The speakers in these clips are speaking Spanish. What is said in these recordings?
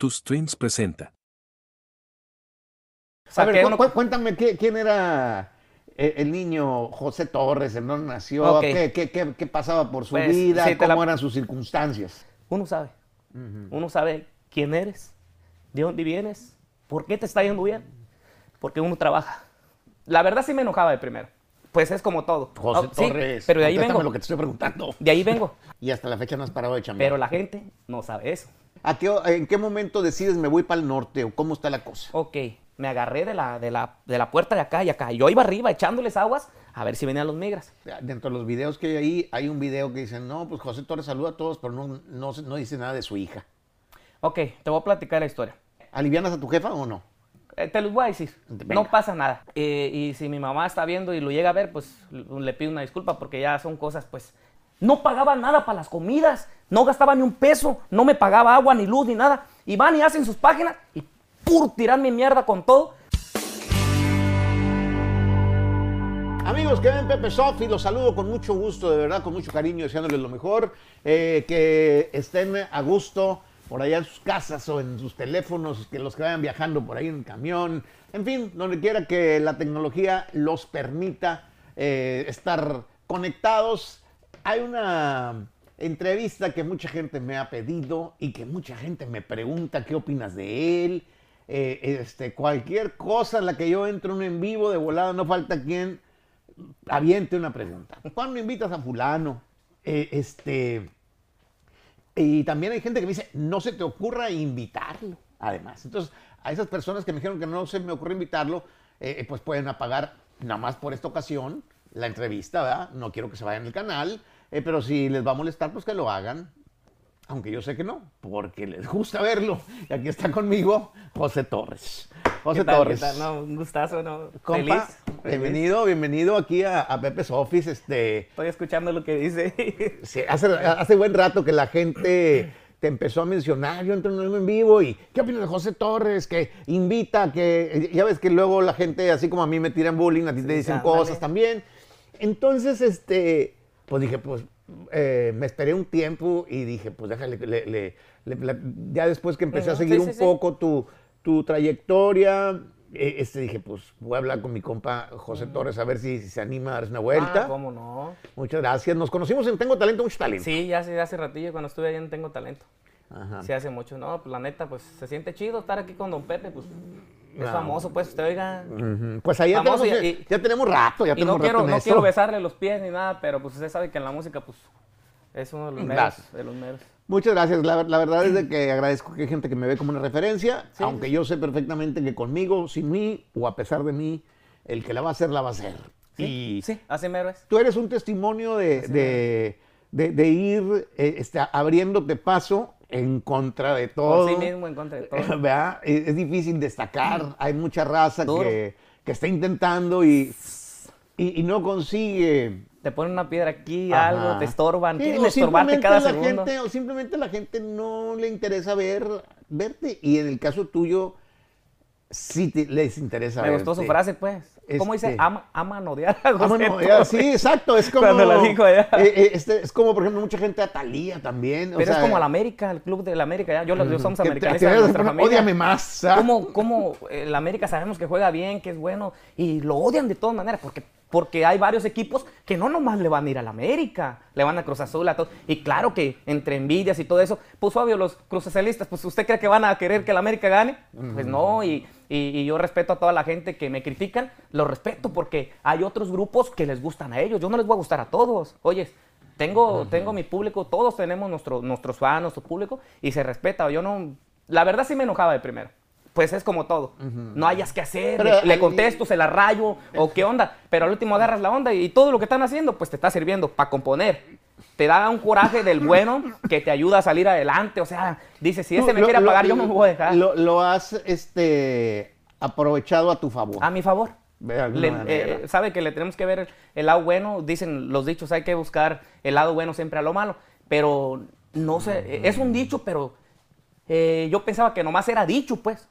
Tus Streams presenta. A ver, cu- cuéntame ¿qué- quién era eh, el niño José Torres, en dónde nació, qué, qué- qué- qué pasaba por su Pues, vida, sí, cómo la- eran sus circunstancias. Uno sabe. Uno sabe quién eres, de dónde vienes, por qué te está yendo bien. Porque uno trabaja. La verdad sí me enojaba de primero. Pues es como todo. José Ah, sí, Torres, pero de ahí vengo. lo que te estoy preguntando. De ahí vengo. Y hasta la fecha no has parado de chambear. Pero la gente no sabe eso. ¿A qué, ¿En qué momento decides me voy para el norte o cómo está la cosa? Ok, me agarré de la, de, la, de la puerta de acá y acá. Yo iba arriba echándoles aguas a ver si venían los migras. Dentro de los videos que hay ahí, hay un video que dicen, no, pues José Torres saluda a todos, pero no, no, no dice nada de su hija. Ok, te voy a platicar la historia. ¿Alivianas a tu jefa o no? Eh, te los voy a decir. Venga. No pasa nada. Eh, y si mi mamá está viendo y lo llega a ver, pues le pido una disculpa porque ya son cosas, pues. No pagaba nada para las comidas, no gastaba ni un peso, no me pagaba agua, ni luz, ni nada. Y van y hacen sus páginas y pur tirar mi mierda con todo. Amigos que ven Pepe Soft y los saludo con mucho gusto, de verdad, con mucho cariño, deseándoles lo mejor, eh, que estén a gusto por allá en sus casas o en sus teléfonos, que los que vayan viajando por ahí en camión, en fin, donde quiera que la tecnología los permita eh, estar conectados. Hay una entrevista que mucha gente me ha pedido y que mucha gente me pregunta qué opinas de él. Eh, este, cualquier cosa en la que yo entro en vivo de volada, no falta quien aviente una pregunta. ¿Cuándo invitas a fulano? Eh, este, y también hay gente que me dice, no se te ocurra invitarlo, además. Entonces, a esas personas que me dijeron que no se me ocurre invitarlo, eh, pues pueden apagar nada más por esta ocasión la entrevista, ¿verdad? No quiero que se vayan al canal, eh, pero si les va a molestar, pues que lo hagan. Aunque yo sé que no, porque les gusta verlo. Y aquí está conmigo José Torres. José ¿Qué tal, Torres. qué tal? No, un gustazo, ¿no? Compa, Feliz, bienvenido, bienvenido aquí a, a Pepe's Office. Este, Estoy escuchando lo que dice. sí, hace, hace buen rato que la gente te empezó a mencionar, yo entro en vivo y ¿qué opinas de José Torres? Que invita, que ya ves que luego la gente, así como a mí me tiran bullying, a ti te dicen cosas también. Entonces, este, pues dije, pues eh, me esperé un tiempo y dije, pues déjale, le- le- le- ya después que empecé a seguir sí, un sí, sí. poco tu, tu trayectoria, eh, este, dije, pues voy a hablar con mi compa José Torres a ver si, si se anima a darse una vuelta. Ah, ¿Cómo no? Muchas gracias. Nos conocimos en Tengo Talento, mucho talento. Sí, ya hace, hace ratillo cuando estuve ahí en Tengo Talento. Ajá. Sí, hace mucho. No, pues la neta, pues se siente chido estar aquí con Don Pepe, pues es No. famoso, pues usted oiga. Pues ahí ya Famoso tenemos, y- ya, tenemos rato, ya Y tenemos no rato quiero, en no quiero besarle los pies ni nada, pero pues usted sabe que en la música, pues es uno de los meros. De los meros. Muchas gracias. La, la verdad es de que agradezco que hay gente que me ve como una referencia, Sí. aunque yo sé perfectamente que conmigo, sin mí o a pesar de mí, el que la va a hacer, la va a hacer. Y Sí, así mero es. tú eres un testimonio de, de, de- de ir eh, este, abriéndote paso en contra de todo. Por sí mismo, en contra de todo. ¿verdad? Es, es difícil destacar, hay mucha raza que, que está intentando y, y, y no consigue. Te ponen una piedra aquí, Ajá. algo, te estorban, Sí, quieren estorbarte cada segundo. Gente, o simplemente la gente no le interesa ver, verte. Y en el caso tuyo, sí te- les interesa Me gustó su frase, pues. ¿Cómo dice? Este- Ama, aman odiar a José ya, Torres. sí, exacto. Es como. Cuando la dijo allá. eh, eh, este, es como, por ejemplo, mucha gente a Talía también. o Pero es como la América, el club de la América. ya. Yo, yo somos que te- americanistas te a nuestra poner, familia. Ódiame más. ¿Cómo, cómo el América sabemos que juega bien, que es bueno, y lo odian de todas maneras? Porque, porque hay varios equipos que no nomás le van a ir al América, le van a Cruz Azul, a todo. Y claro que entre envidias y todo eso, pues obvio, los cruzacelistas, pues ¿usted cree que van a querer que el América gane? Pues no, y, y- y yo respeto a toda la gente que me critican, los respeto porque hay otros grupos que les gustan a ellos. Yo no les voy a gustar a todos. Oye, tengo, tengo mi público, todos tenemos nuestro, nuestros fans, nuestro público, y se respeta. Yo no, la verdad sí me enojaba de primero. Pues es como todo. No hayas que hacer, Pero le, le contesto, se la rayo, o qué onda. Pero al último agarras la onda y, todo lo que están haciendo, pues te está sirviendo para componer. Te da un coraje del bueno que te ayuda a salir adelante. O sea, dice, si ese me lo- quiere apagar, yo me voy a dejar. Lo, lo has este, aprovechado a tu favor. a mi favor. Le- eh, sabe que le tenemos que ver el lado bueno, dicen los dichos, hay que buscar el lado bueno siempre a lo malo, pero no sé, eh, es un dicho, pero eh, yo pensaba que nomás era dicho, pues.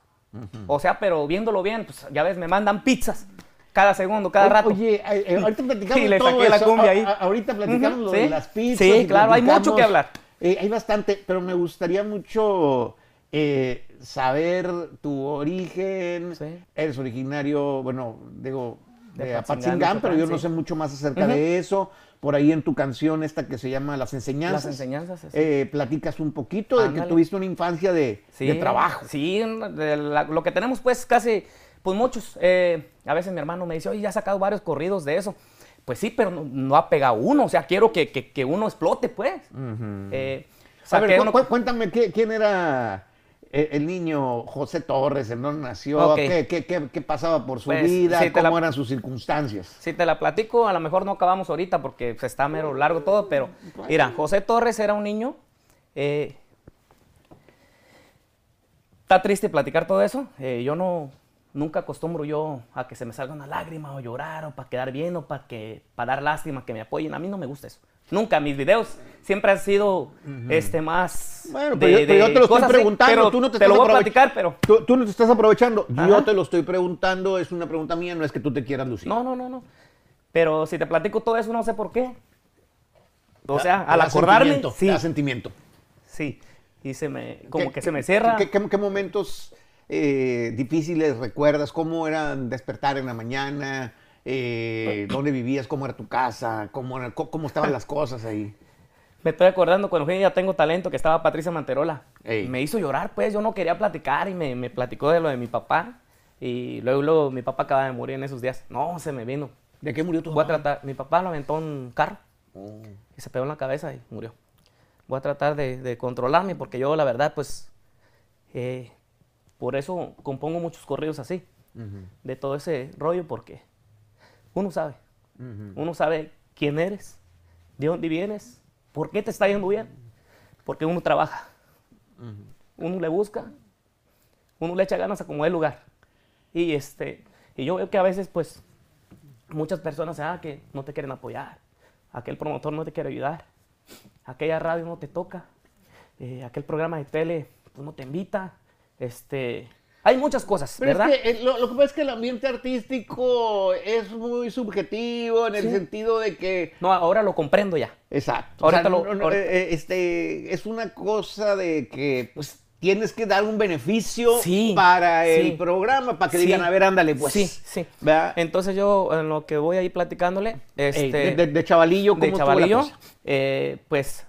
O sea, pero viéndolo bien, pues ya ves, me mandan pizzas cada segundo, cada rato. Oye, eh, ahorita platicamos Sí, le todo saqué la eso. cumbia A- ahí. a- ahorita platicamos lo sí. de las pizzas. Sí, claro, hay mucho que hablar. Eh, hay bastante, pero me gustaría mucho eh, saber tu origen. Sí. Eres originario, bueno, digo, De de Apatzingán, pero yo no sé mucho más acerca de eso. Por ahí en tu canción esta que se llama Las Enseñanzas. Las enseñanzas. sí. eh, platicas un poquito de que tuviste una infancia de, de trabajo. Sí, de la- lo que tenemos pues casi, pues muchos. eh, a veces mi hermano me dice, oye, ya has sacado varios corridos de eso. Pues sí, pero no, no ha pegado uno, o sea, quiero que, que- que uno explote pues. Eh, A ver, uno- cu- cuéntame ¿qué- quién era eh, el niño José Torres, en dónde nació. ¿Qué, qué- qué- qué pasaba por su Pues, vida, te cómo la- eran sus circunstancias. Si te la platico, a lo mejor no acabamos ahorita porque se está mero largo todo, pero mira, José Torres era un niño. eh, está triste platicar todo eso. eh, yo no, nunca acostumbro yo a que se me salga una lágrima o llorar o para quedar bien o para que para dar lástima, que me apoyen. A mí no me gusta eso. Nunca, mis videos siempre han sido este más Bueno, de- pero, yo, pero yo de te lo estoy preguntando, pero tú no te, te lo voy a platicar, pero Tú, tú no te estás aprovechando, yo te lo estoy preguntando, es una pregunta mía, no es que tú te quieras lucir. No, no, no, no. Pero si te platico todo eso, no sé por qué. O sea, al da acordarme, sentimiento, sí, da sentimiento. sí. Y se me, como ¿Qué- que se me cierra. ¿Qué, qué- qué momentos eh, difíciles recuerdas? ¿Cómo era despertar en la mañana? Eh, ¿Dónde vivías? ¿Cómo era tu casa? ¿Cómo, era- cómo, estaban las cosas ahí? Me estoy acordando cuando fui a Ya Tengo Talento, que estaba Patricia Manterola. Ey. Me hizo llorar, pues, yo no quería platicar y me, me platicó de lo de mi papá. Y luego, luego mi papá acaba de morir en esos días. No, se me vino. ¿De qué murió tu Voy a papá? tratar, mi papá lo aventó en un carro Oh. y se pegó en la cabeza y murió. Voy a tratar de, de controlarme porque yo, la verdad, pues, eh, por eso compongo muchos corridos así, de todo ese rollo, porque uno sabe, uno sabe quién eres, de dónde vienes, por qué te está yendo bien, porque uno trabaja, uno le busca, uno le echa ganas a como el lugar. Y, este, y yo veo que a veces, pues, muchas personas, ah, que no te quieren apoyar, aquel promotor no te quiere ayudar, aquella radio no te toca, eh, aquel programa de tele pues, no te invita, este, hay muchas cosas, Pero ¿verdad? es que eh, lo, lo que pasa es que el ambiente artístico es muy subjetivo en el Sí. sentido de que No, ahora lo comprendo ya. Exacto. Ahorita O sea, lo- no- ahorita- eh, eh, este, es una cosa de que pues tienes que dar un beneficio Sí, para el programa, para que digan, a ver, ándale, pues. Sí, sí. ¿Verdad? Entonces yo, en lo que voy ahí platicándole, este, de, de- de chavalillo, ¿cómo de chavalillo, eh, pues,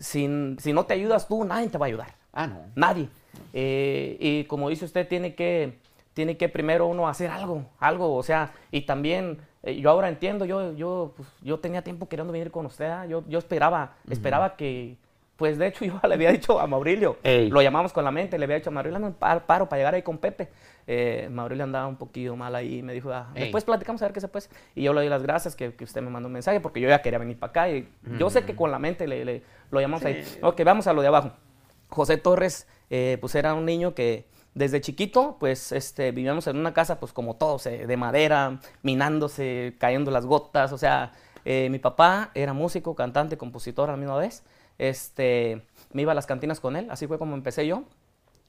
sin- si no te ayudas tú, nadie te va a ayudar. Ah, no. Nadie. Eh, y como dice usted, tiene que, tiene que primero uno hacer algo, algo, o sea, y también, eh, yo ahora entiendo, yo, yo, pues, yo tenía tiempo queriendo venir con usted, ¿ah? yo, yo esperaba, esperaba que, pues de hecho yo le había dicho a Maurilio, Ey. lo llamamos con la mente, le había dicho a Maurilio, no, paro, paro para llegar ahí con Pepe. Eh, Maurilio andaba un poquillo mal ahí y me dijo, ah, después platicamos a ver qué se puede. Y yo le doy las gracias que, que usted me mandó un mensaje porque yo ya quería venir para acá y yo sé que con la mente le, le- lo llamamos ahí. Ok, vamos a lo de abajo. José Torres, eh, pues era un niño que desde chiquito, pues este, vivíamos en una casa, pues como todos, eh, de madera, minándose, cayendo las gotas. O sea, eh, mi papá era músico, cantante, compositor a la misma vez. Este, me iba a las cantinas con él, así fue como empecé yo.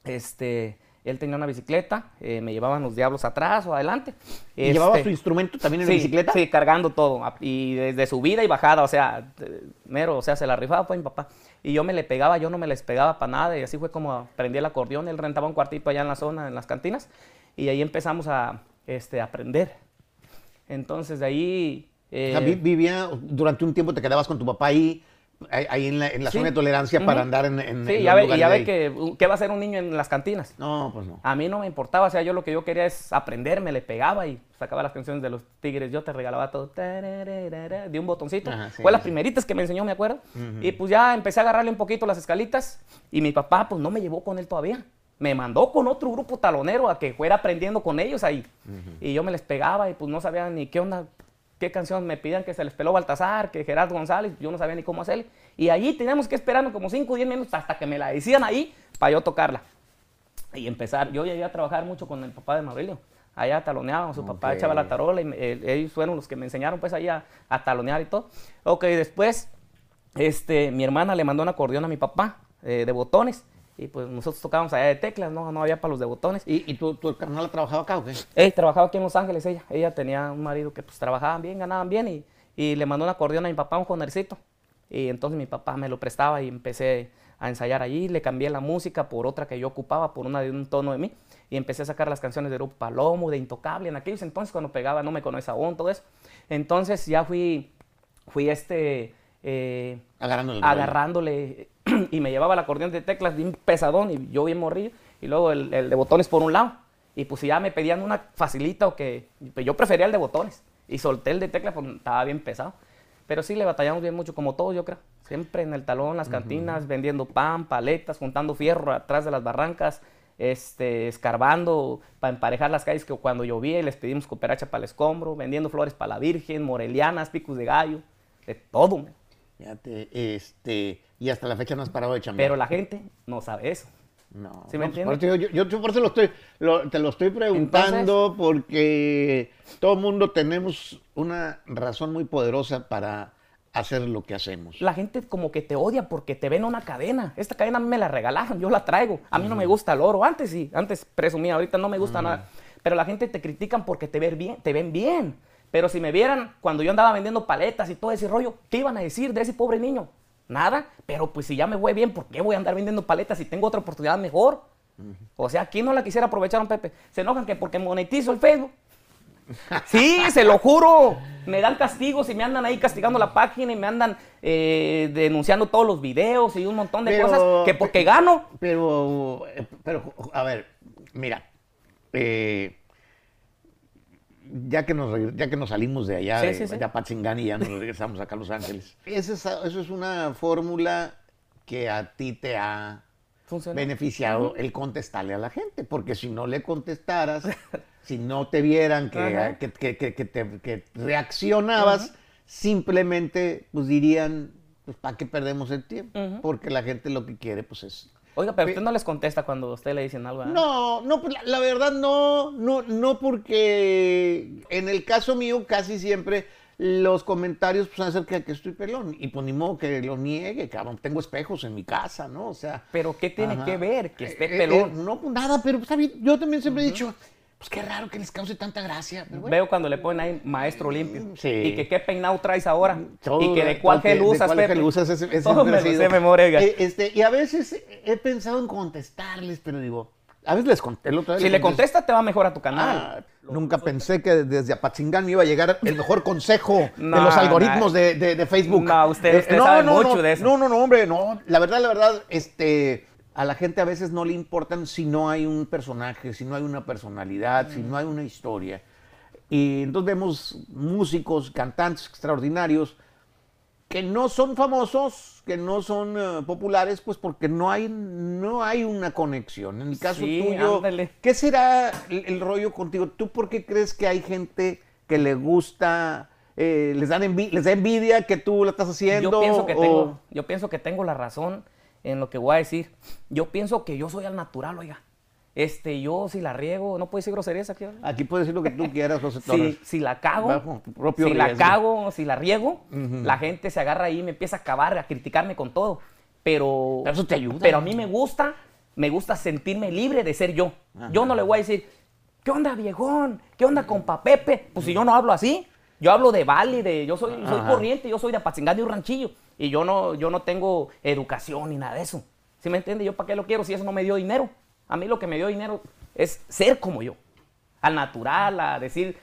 Este, él tenía una bicicleta, eh, me llevaban los diablos atrás o adelante. ¿Y ¿Llevaba Este, su instrumento también en sí, la bicicleta? Sí, cargando todo. Y desde subida y bajada, o sea, mero, o sea, se la rifaba pues mi papá. Y yo me le pegaba, yo no me les pegaba para nada. Y así fue como aprendí el acordeón. Él rentaba un cuartito allá en la zona, en las cantinas. Y ahí empezamos a este, aprender. Entonces de ahí... eh, O sea, vi- vivía, durante un tiempo te quedabas con tu papá ahí, ahí en la, en la Sí. zona de tolerancia para andar en, en- sí, en ya ve, ya que, uh, ¿qué va a hacer un niño en las cantinas? No, pues no. A mí no me importaba, o sea, yo lo que yo quería es aprender, me le pegaba y sacaba las canciones de los Tigres, yo te regalaba todo, de un botoncito. Ajá, sí, Fue las primeritas que me enseñó, me acuerdo. Y pues ya empecé a agarrarle un poquito las escalitas y mi papá pues no me llevó con él todavía. Me mandó con otro grupo talonero a que fuera aprendiendo con ellos ahí. Y yo me les pegaba y pues no sabía ni qué onda, qué canción me pidían que se les peló Baltasar, que Gerardo González, yo no sabía ni cómo hacerle. Y allí teníamos que esperarnos como 5 o 10 minutos hasta que me la decían ahí para yo tocarla y empezar. Yo llegué a trabajar mucho con el papá de Maurilio. Allá taloneábamos, su papá Ok. echaba la tarola y eh, ellos fueron los que me enseñaron pues ahí a, a talonear y todo. Ok, después este, mi hermana le mandó un acordeón a mi papá eh, de botones y pues nosotros tocábamos allá de teclas, no, no había para los de botones. ¿Y, y tu, tu carnal trabajaba acá o qué? Ella trabajaba aquí en Los Ángeles, ella. Ella tenía un marido que pues trabajaban bien, ganaban bien y, y le mandó un acordeón a mi papá, un jonercito. Y entonces mi papá me lo prestaba y empecé a ensayar allí. Le cambié la música por otra que yo ocupaba, por una de un tono de mí. Y empecé a sacar las canciones de Grupo Palomo, de Intocable, en aquellos entonces cuando pegaba No me conoces aún, todo eso. Entonces ya fui, fui este... eh, Agarrándole agarrándole y me llevaba el acordeón de teclas bien pesadón y yo bien morrillo y luego el, el de botones por un lado y pues ya me pedían una facilita o que pues yo prefería el de botones y solté el de teclas porque estaba bien pesado pero sí le batallamos bien mucho como todos yo creo siempre en el talón las cantinas vendiendo pan paletas juntando fierro atrás de las barrancas este, escarbando para emparejar las calles que cuando llovía y les pedimos cooperacha para el escombro, vendiendo flores para la Virgen, morelianas, picos de gallo, de todo. man. Fíjate, este, y hasta la fecha no has parado de chambear. Pero la gente no sabe eso. No, ¿Sí me no, pues, entiendes? por yo, yo- yo por eso lo estoy, lo- te lo estoy preguntando, porque todo el mundo tenemos una razón muy poderosa para hacer lo que hacemos. La gente como que te odia porque te ven una cadena. Esta cadena a mí me la regalaron, yo la traigo. A mí no me gusta el oro. Antes sí, antes presumía, ahorita no me gusta nada. Pero la gente te critican porque te ven bien, te ven bien. Pero si me vieran cuando yo andaba vendiendo paletas y todo ese rollo, ¿qué iban a decir de ese pobre niño? Nada. Pero pues si ya me voy bien, ¿por qué voy a andar vendiendo paletas si tengo otra oportunidad mejor? O sea, ¿quién no la quisiera aprovechar, don Pepe? Se enojan que porque monetizo el Facebook. Sí, se lo juro. Me dan castigos y me andan ahí castigando la página y me andan eh, denunciando todos los videos y un montón de Pero- cosas que porque gano. Pero, eh, pero, a ver, mira, eh, ya que nos ya que nos salimos de allá, Sí, de, sí, sí. de Apatzingán y ya nos regresamos acá a Los Ángeles, esa es- eso es una fórmula que a ti te ha Funciona. beneficiado el contestarle a la gente, porque si no le contestaras, si no te vieran que, que, que- que- que te- que reaccionabas, simplemente pues dirían, pues ¿para qué perdemos el tiempo? Porque la gente lo que quiere pues es... Oiga, pero Pe- usted no les contesta cuando a usted le dicen algo. ¿verdad? No, no, pues la, la verdad no, no, no porque en el caso mío casi siempre los comentarios pues acerca de que estoy pelón y pues ni modo que lo niegue, cabrón, tengo espejos en mi casa, ¿no? O sea... Pero ¿qué tiene Ajá. que ver que esté Eh, eh, pelón? eh, no, pues nada, pero bien. Yo también siempre he dicho, pues qué raro que les cause tanta gracia. pero bueno. Veo cuando le ponen ahí maestro limpio. Sí. Y que qué peinado traes ahora. Todo, y que de cuál gel usas, cuál Pepe. gel usas, ese- ese Todo me sé memoria. Eh, este, y a veces he pensado en contestarles, pero digo, a veces les día Si le contesté. contesta, te va mejor a tu canal. Ah, nunca pensé que desde Apatzingán me iba a llegar el mejor consejo No, de los algoritmos no. de, de- de Facebook. No, usted- Eh, sabe mucho de eso. No, no, no, hombre, no. La verdad, la verdad, este, a la gente a veces no le importan si no hay un personaje, si no hay una personalidad, si no hay una historia. Y entonces vemos músicos, cantantes extraordinarios que no son famosos, que no son eh, populares, pues porque no hay, no hay una conexión. En el caso Sí, tuyo, ándale. ¿qué será el, el rollo contigo? ¿Tú por qué crees que hay gente que le gusta, eh, les, dan les da envidia que tú lo estás haciendo? Yo pienso, que o- tengo, yo pienso que tengo la razón en lo que voy a decir. Yo pienso que yo soy al natural, oiga. Este, yo si la riego, no puedo decir groserías aquí. ¿verdad? Aquí puedes decir lo que tú quieras, José Torres. Si, si la cago, si la cago, si la riego, la gente se agarra ahí y me empieza a acabar, a criticarme con todo. Pero, Pero eso te ayuda. Pero a mí me gusta, me gusta sentirme libre de ser yo. Yo no le voy a decir, ¿qué onda, viejón? ¿Qué onda, compa Pepe? Pues si yo no hablo así, yo hablo de Valley, de, yo soy, soy corriente, yo soy de Apatzingán de un ranchillo. Y yo no, yo no tengo educación ni nada de eso. ¿Sí me entiende? ¿Yo para qué lo quiero si eso no me dio dinero? A mí lo que me dio dinero es ser como yo. Al natural, a decir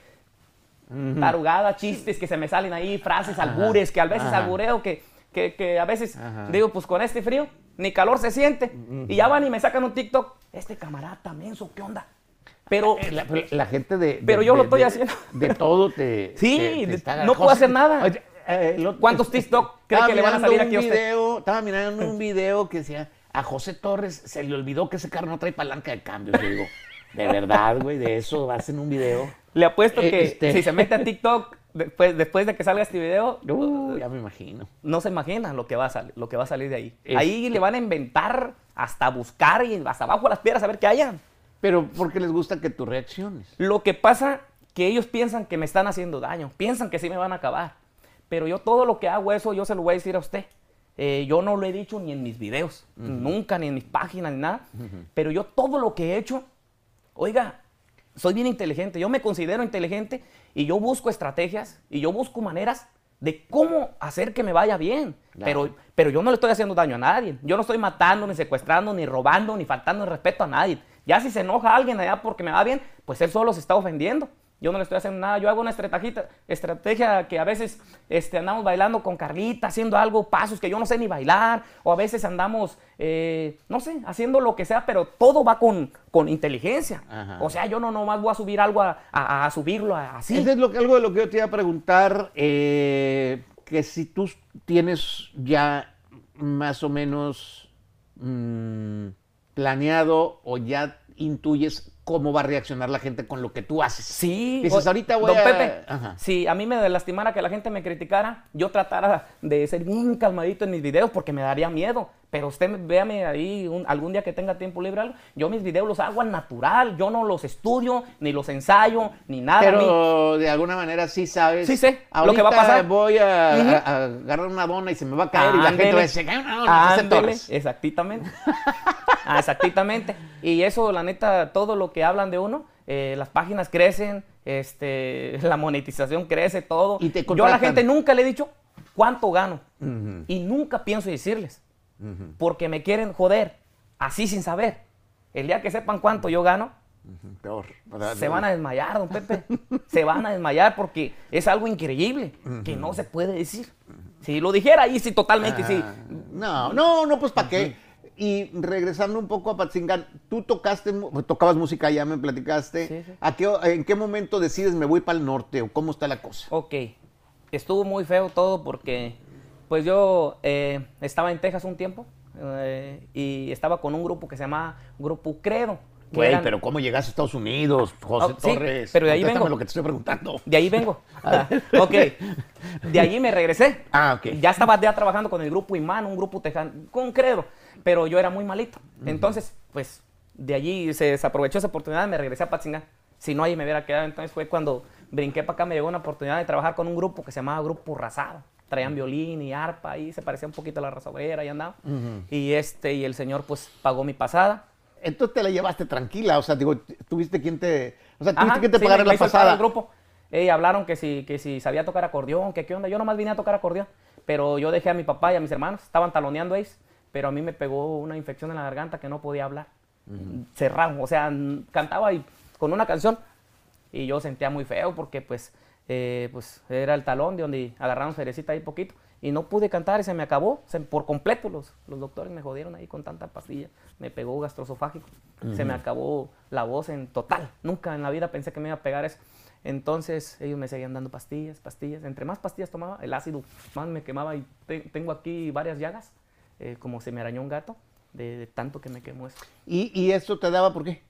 tarugadas, chistes que se me salen ahí, frases, albures, que a veces albureo, que, que, que a veces digo, pues con este frío, ni calor se siente. Y ya van y me sacan un TikTok, este camarada menso, ¿qué onda? Pero, Eh, La, pero la gente de, de- Pero yo de- lo estoy de- haciendo. De todo te. Sí, te- te de- está- no puedo hacer nada. Eh, ¿Cuántos TikTok cree que le van a salir aquí a usted? video, Estaba mirando un video que decía: A José Torres se le olvidó que ese carro no trae palanca de cambio. Yo digo, de verdad, güey, de eso hacen un video. le apuesto Eh, que este- si se mete a TikTok después, después de que salga este video, Uh, ya me imagino. no se imaginan lo que va a salir, lo que va a salir de ahí. Este- Ahí le van a inventar hasta buscar y hasta abajo de las piedras a ver qué hayan. Pero porque les gusta que tú reacciones. Lo que pasa que ellos piensan que me están haciendo daño, piensan que sí me van a acabar. Pero yo todo lo que hago eso, yo se lo voy a decir a usted. Eh, yo no lo he dicho ni en mis videos, nunca, ni en mis páginas, ni nada. Pero yo todo lo que he hecho, oiga, soy bien inteligente, yo me considero inteligente y yo busco estrategias y yo busco maneras de cómo hacer que me vaya bien. Pero, pero yo no le estoy haciendo daño a nadie. Yo no estoy matando, ni secuestrando, ni robando, ni faltando el respeto a nadie. Ya si se enoja alguien allá porque me va bien, pues él solo se está ofendiendo. Yo no le estoy haciendo nada. Yo hago una estrategia, estrategia que a veces este, andamos bailando con Carlita, haciendo algo, pasos que yo no sé ni bailar. O a veces andamos, eh, no sé, haciendo lo que sea, pero todo va con, con inteligencia. O sea, yo no nomás voy a subir algo a, subirlo así. Eso es lo, algo de lo que yo te iba a preguntar. Eh, que si tú tienes ya más o menos mm, planeado o ya intuyes cómo va a reaccionar la gente con lo que tú haces. Sí. Dices, ahorita voy don Pepe, si a mí me lastimara que la gente me criticara, yo tratara de ser bien calmadito en mis videos porque me daría miedo. Pero usted véame ahí algún día que tenga tiempo libre, yo mis videos los hago al natural, yo no los estudio, ni los ensayo, ni nada. Pero de alguna manera sí sabes. Sí sé lo que va a pasar. voy a, agarrar una dona y se me va a caer y la gente va a decir, una dona, Exactamente. Ah, exactamente. Y eso, la neta, todo lo que hablan de uno, eh, las páginas crecen, este, la monetización crece, todo. ¿Y Yo a la gente nunca le he dicho cuánto gano. Y nunca pienso decirles. Porque me quieren joder, así sin saber. El día que sepan cuánto yo gano, Peor. Se van a desmayar, don Pepe. se van a desmayar porque es algo increíble que no se puede decir. Si lo dijera ahí, sí, totalmente, sí. Ah, no, no, no, pues ¿para qué? Y regresando un poco a Patzingán, tú tocaste, tocabas música, ya me platicaste. ¿A qué, ¿En qué momento decides me voy para el norte o cómo está la cosa? Ok, estuvo muy feo todo porque pues yo eh, estaba en Texas un tiempo eh, y estaba con un grupo que se llama Grupo Credo. Güey, pero ¿cómo llegaste a Estados Unidos, José ah, Torres? pero de ahí vengo. lo que te estoy preguntando. De ahí vengo. ok. De allí me regresé. Ah, ok. Ya estaba ya trabajando con el grupo Imán, un grupo tejano, con Credo pero yo era muy malito. Entonces, pues de allí se desaprovechó esa oportunidad y me regresé a Patzingán. Si no, ahí me hubiera quedado. Entonces fue cuando brinqué para acá, me llegó una oportunidad de trabajar con un grupo que se llamaba Grupo Razado. Traían violín y arpa y se parecía un poquito a la raza y andaba. Y este, y el señor pues pagó mi pasada. Entonces te la llevaste tranquila, o sea, digo, tuviste quien te, o sea, tuviste quien te pagara la pasada. El grupo. Y hablaron que si, que si sabía tocar acordeón, que qué onda. Yo nomás vine a tocar acordeón, pero yo dejé a mi papá y a mis hermanos, estaban taloneando ellos pero a mí me pegó una infección en la garganta que no podía hablar. Cerrado, o sea, cantaba y, con una canción y yo sentía muy feo porque pues, eh, pues era el talón de donde agarraron cerecita ahí poquito y no pude cantar y se me acabó por completo. Los, los doctores me jodieron ahí con tanta pastilla. Me pegó gastrosofágico. Se me acabó la voz en total. Nunca en la vida pensé que me iba a pegar eso. Entonces ellos me seguían dando pastillas, pastillas. Entre más pastillas tomaba, el ácido más me quemaba y tengo aquí varias llagas eh, como se me arañó un gato, de, tanto que me quemó eso. ¿Y, ¿Y, eso te daba por qué?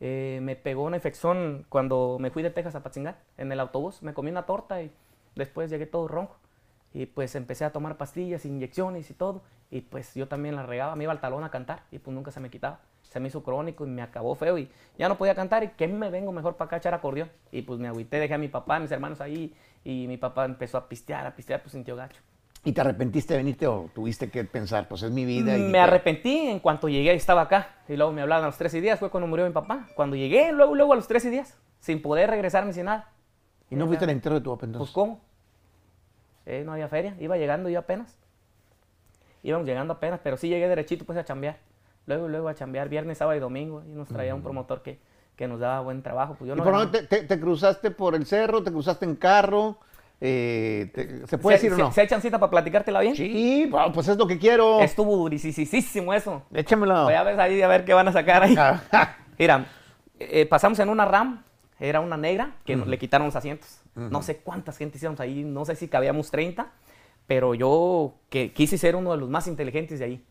Eh, me pegó una infección cuando me fui de Texas a Patzingán, en el autobús. Me comí una torta y después llegué todo ronco. Y pues empecé a tomar pastillas, inyecciones y todo. Y pues yo también la regaba, me iba al talón a cantar y pues nunca se me quitaba. Se me hizo crónico y me acabó feo y ya no podía cantar. ¿Y que me vengo mejor para acá a echar acordeón? Y pues me agüité, dejé a mi papá, a mis hermanos ahí y mi papá empezó a pistear, a pistear, pues sintió gacho. ¿Y te arrepentiste de venirte o tuviste que pensar, pues es mi vida? me arrepentí en cuanto llegué, estaba acá. Y luego me hablaban a los 13 días, fue cuando murió mi papá. Cuando llegué, luego, luego a los 13 días, sin poder regresarme sin nada. ¿Y no fuiste al entierro de tu papá entonces? Pues ¿cómo? Eh, no había feria, iba llegando yo apenas. Íbamos llegando apenas, pero sí llegué derechito pues a chambear. Luego, luego a chambear viernes, sábado y domingo. Y nos traía un promotor que, que nos daba buen trabajo. Pues yo no ¿Y por te, te, cruzaste por el cerro? ¿Te cruzaste en carro? Eh, ¿Se puede decir o no? ¿Se echan cita para platicártela bien? Sí, pues es lo que quiero. Estuvo durísimo eso. Échamelo. Voy a ver ahí a ver qué van a sacar ahí. Mira, eh, pasamos en una RAM, era una negra, que le quitaron los asientos. No sé cuántas gente hicimos ahí, no sé si cabíamos 30, pero yo que quise ser uno de los más inteligentes de ahí.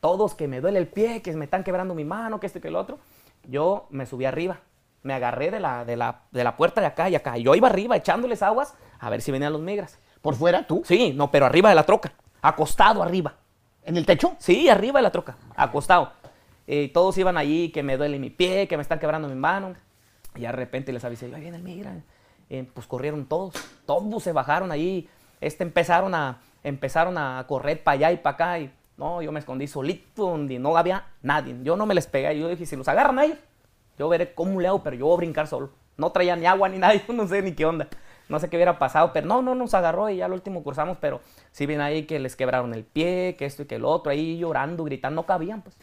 Todos que me duele el pie, que me están quebrando mi mano, que esto y que el otro. Yo me subí arriba, me agarré de la, de la, de la puerta de acá y acá. Yo iba arriba echándoles aguas a ver si venían los migras. ¿Por fuera tú? Sí, no, pero arriba de la troca. Acostado arriba. ¿En el techo? Sí, arriba de la troca. Acostado. Eh, todos iban allí, que me duele mi pie, que me están quebrando mi mano. Y de repente les avisé, ahí viene el migra. Eh, pues corrieron todos. Todos se bajaron allí. Este empezaron a, empezaron a correr para allá y para acá. Y no, yo me escondí solito donde no había nadie. Yo no me les pegué. Yo dije, si los agarran ahí, yo veré cómo le hago, pero yo voy a brincar solo. No traía ni agua ni nada, yo no sé ni qué onda. No sé qué hubiera pasado, pero no, no nos agarró y ya al último cruzamos, pero sí ven ahí que les quebraron el pie, que esto y que el otro, ahí llorando, gritando, no cabían, pues,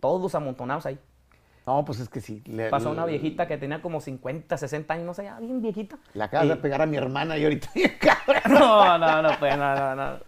todos amontonados ahí. No, pues es que sí. le- Pasó una le- viejita que tenía como 50, 60 años, no sé, ya bien viejita. Le acabas Y- de pegar a mi hermana y ahorita. cabrón. No, no, no, pues, no, no, no.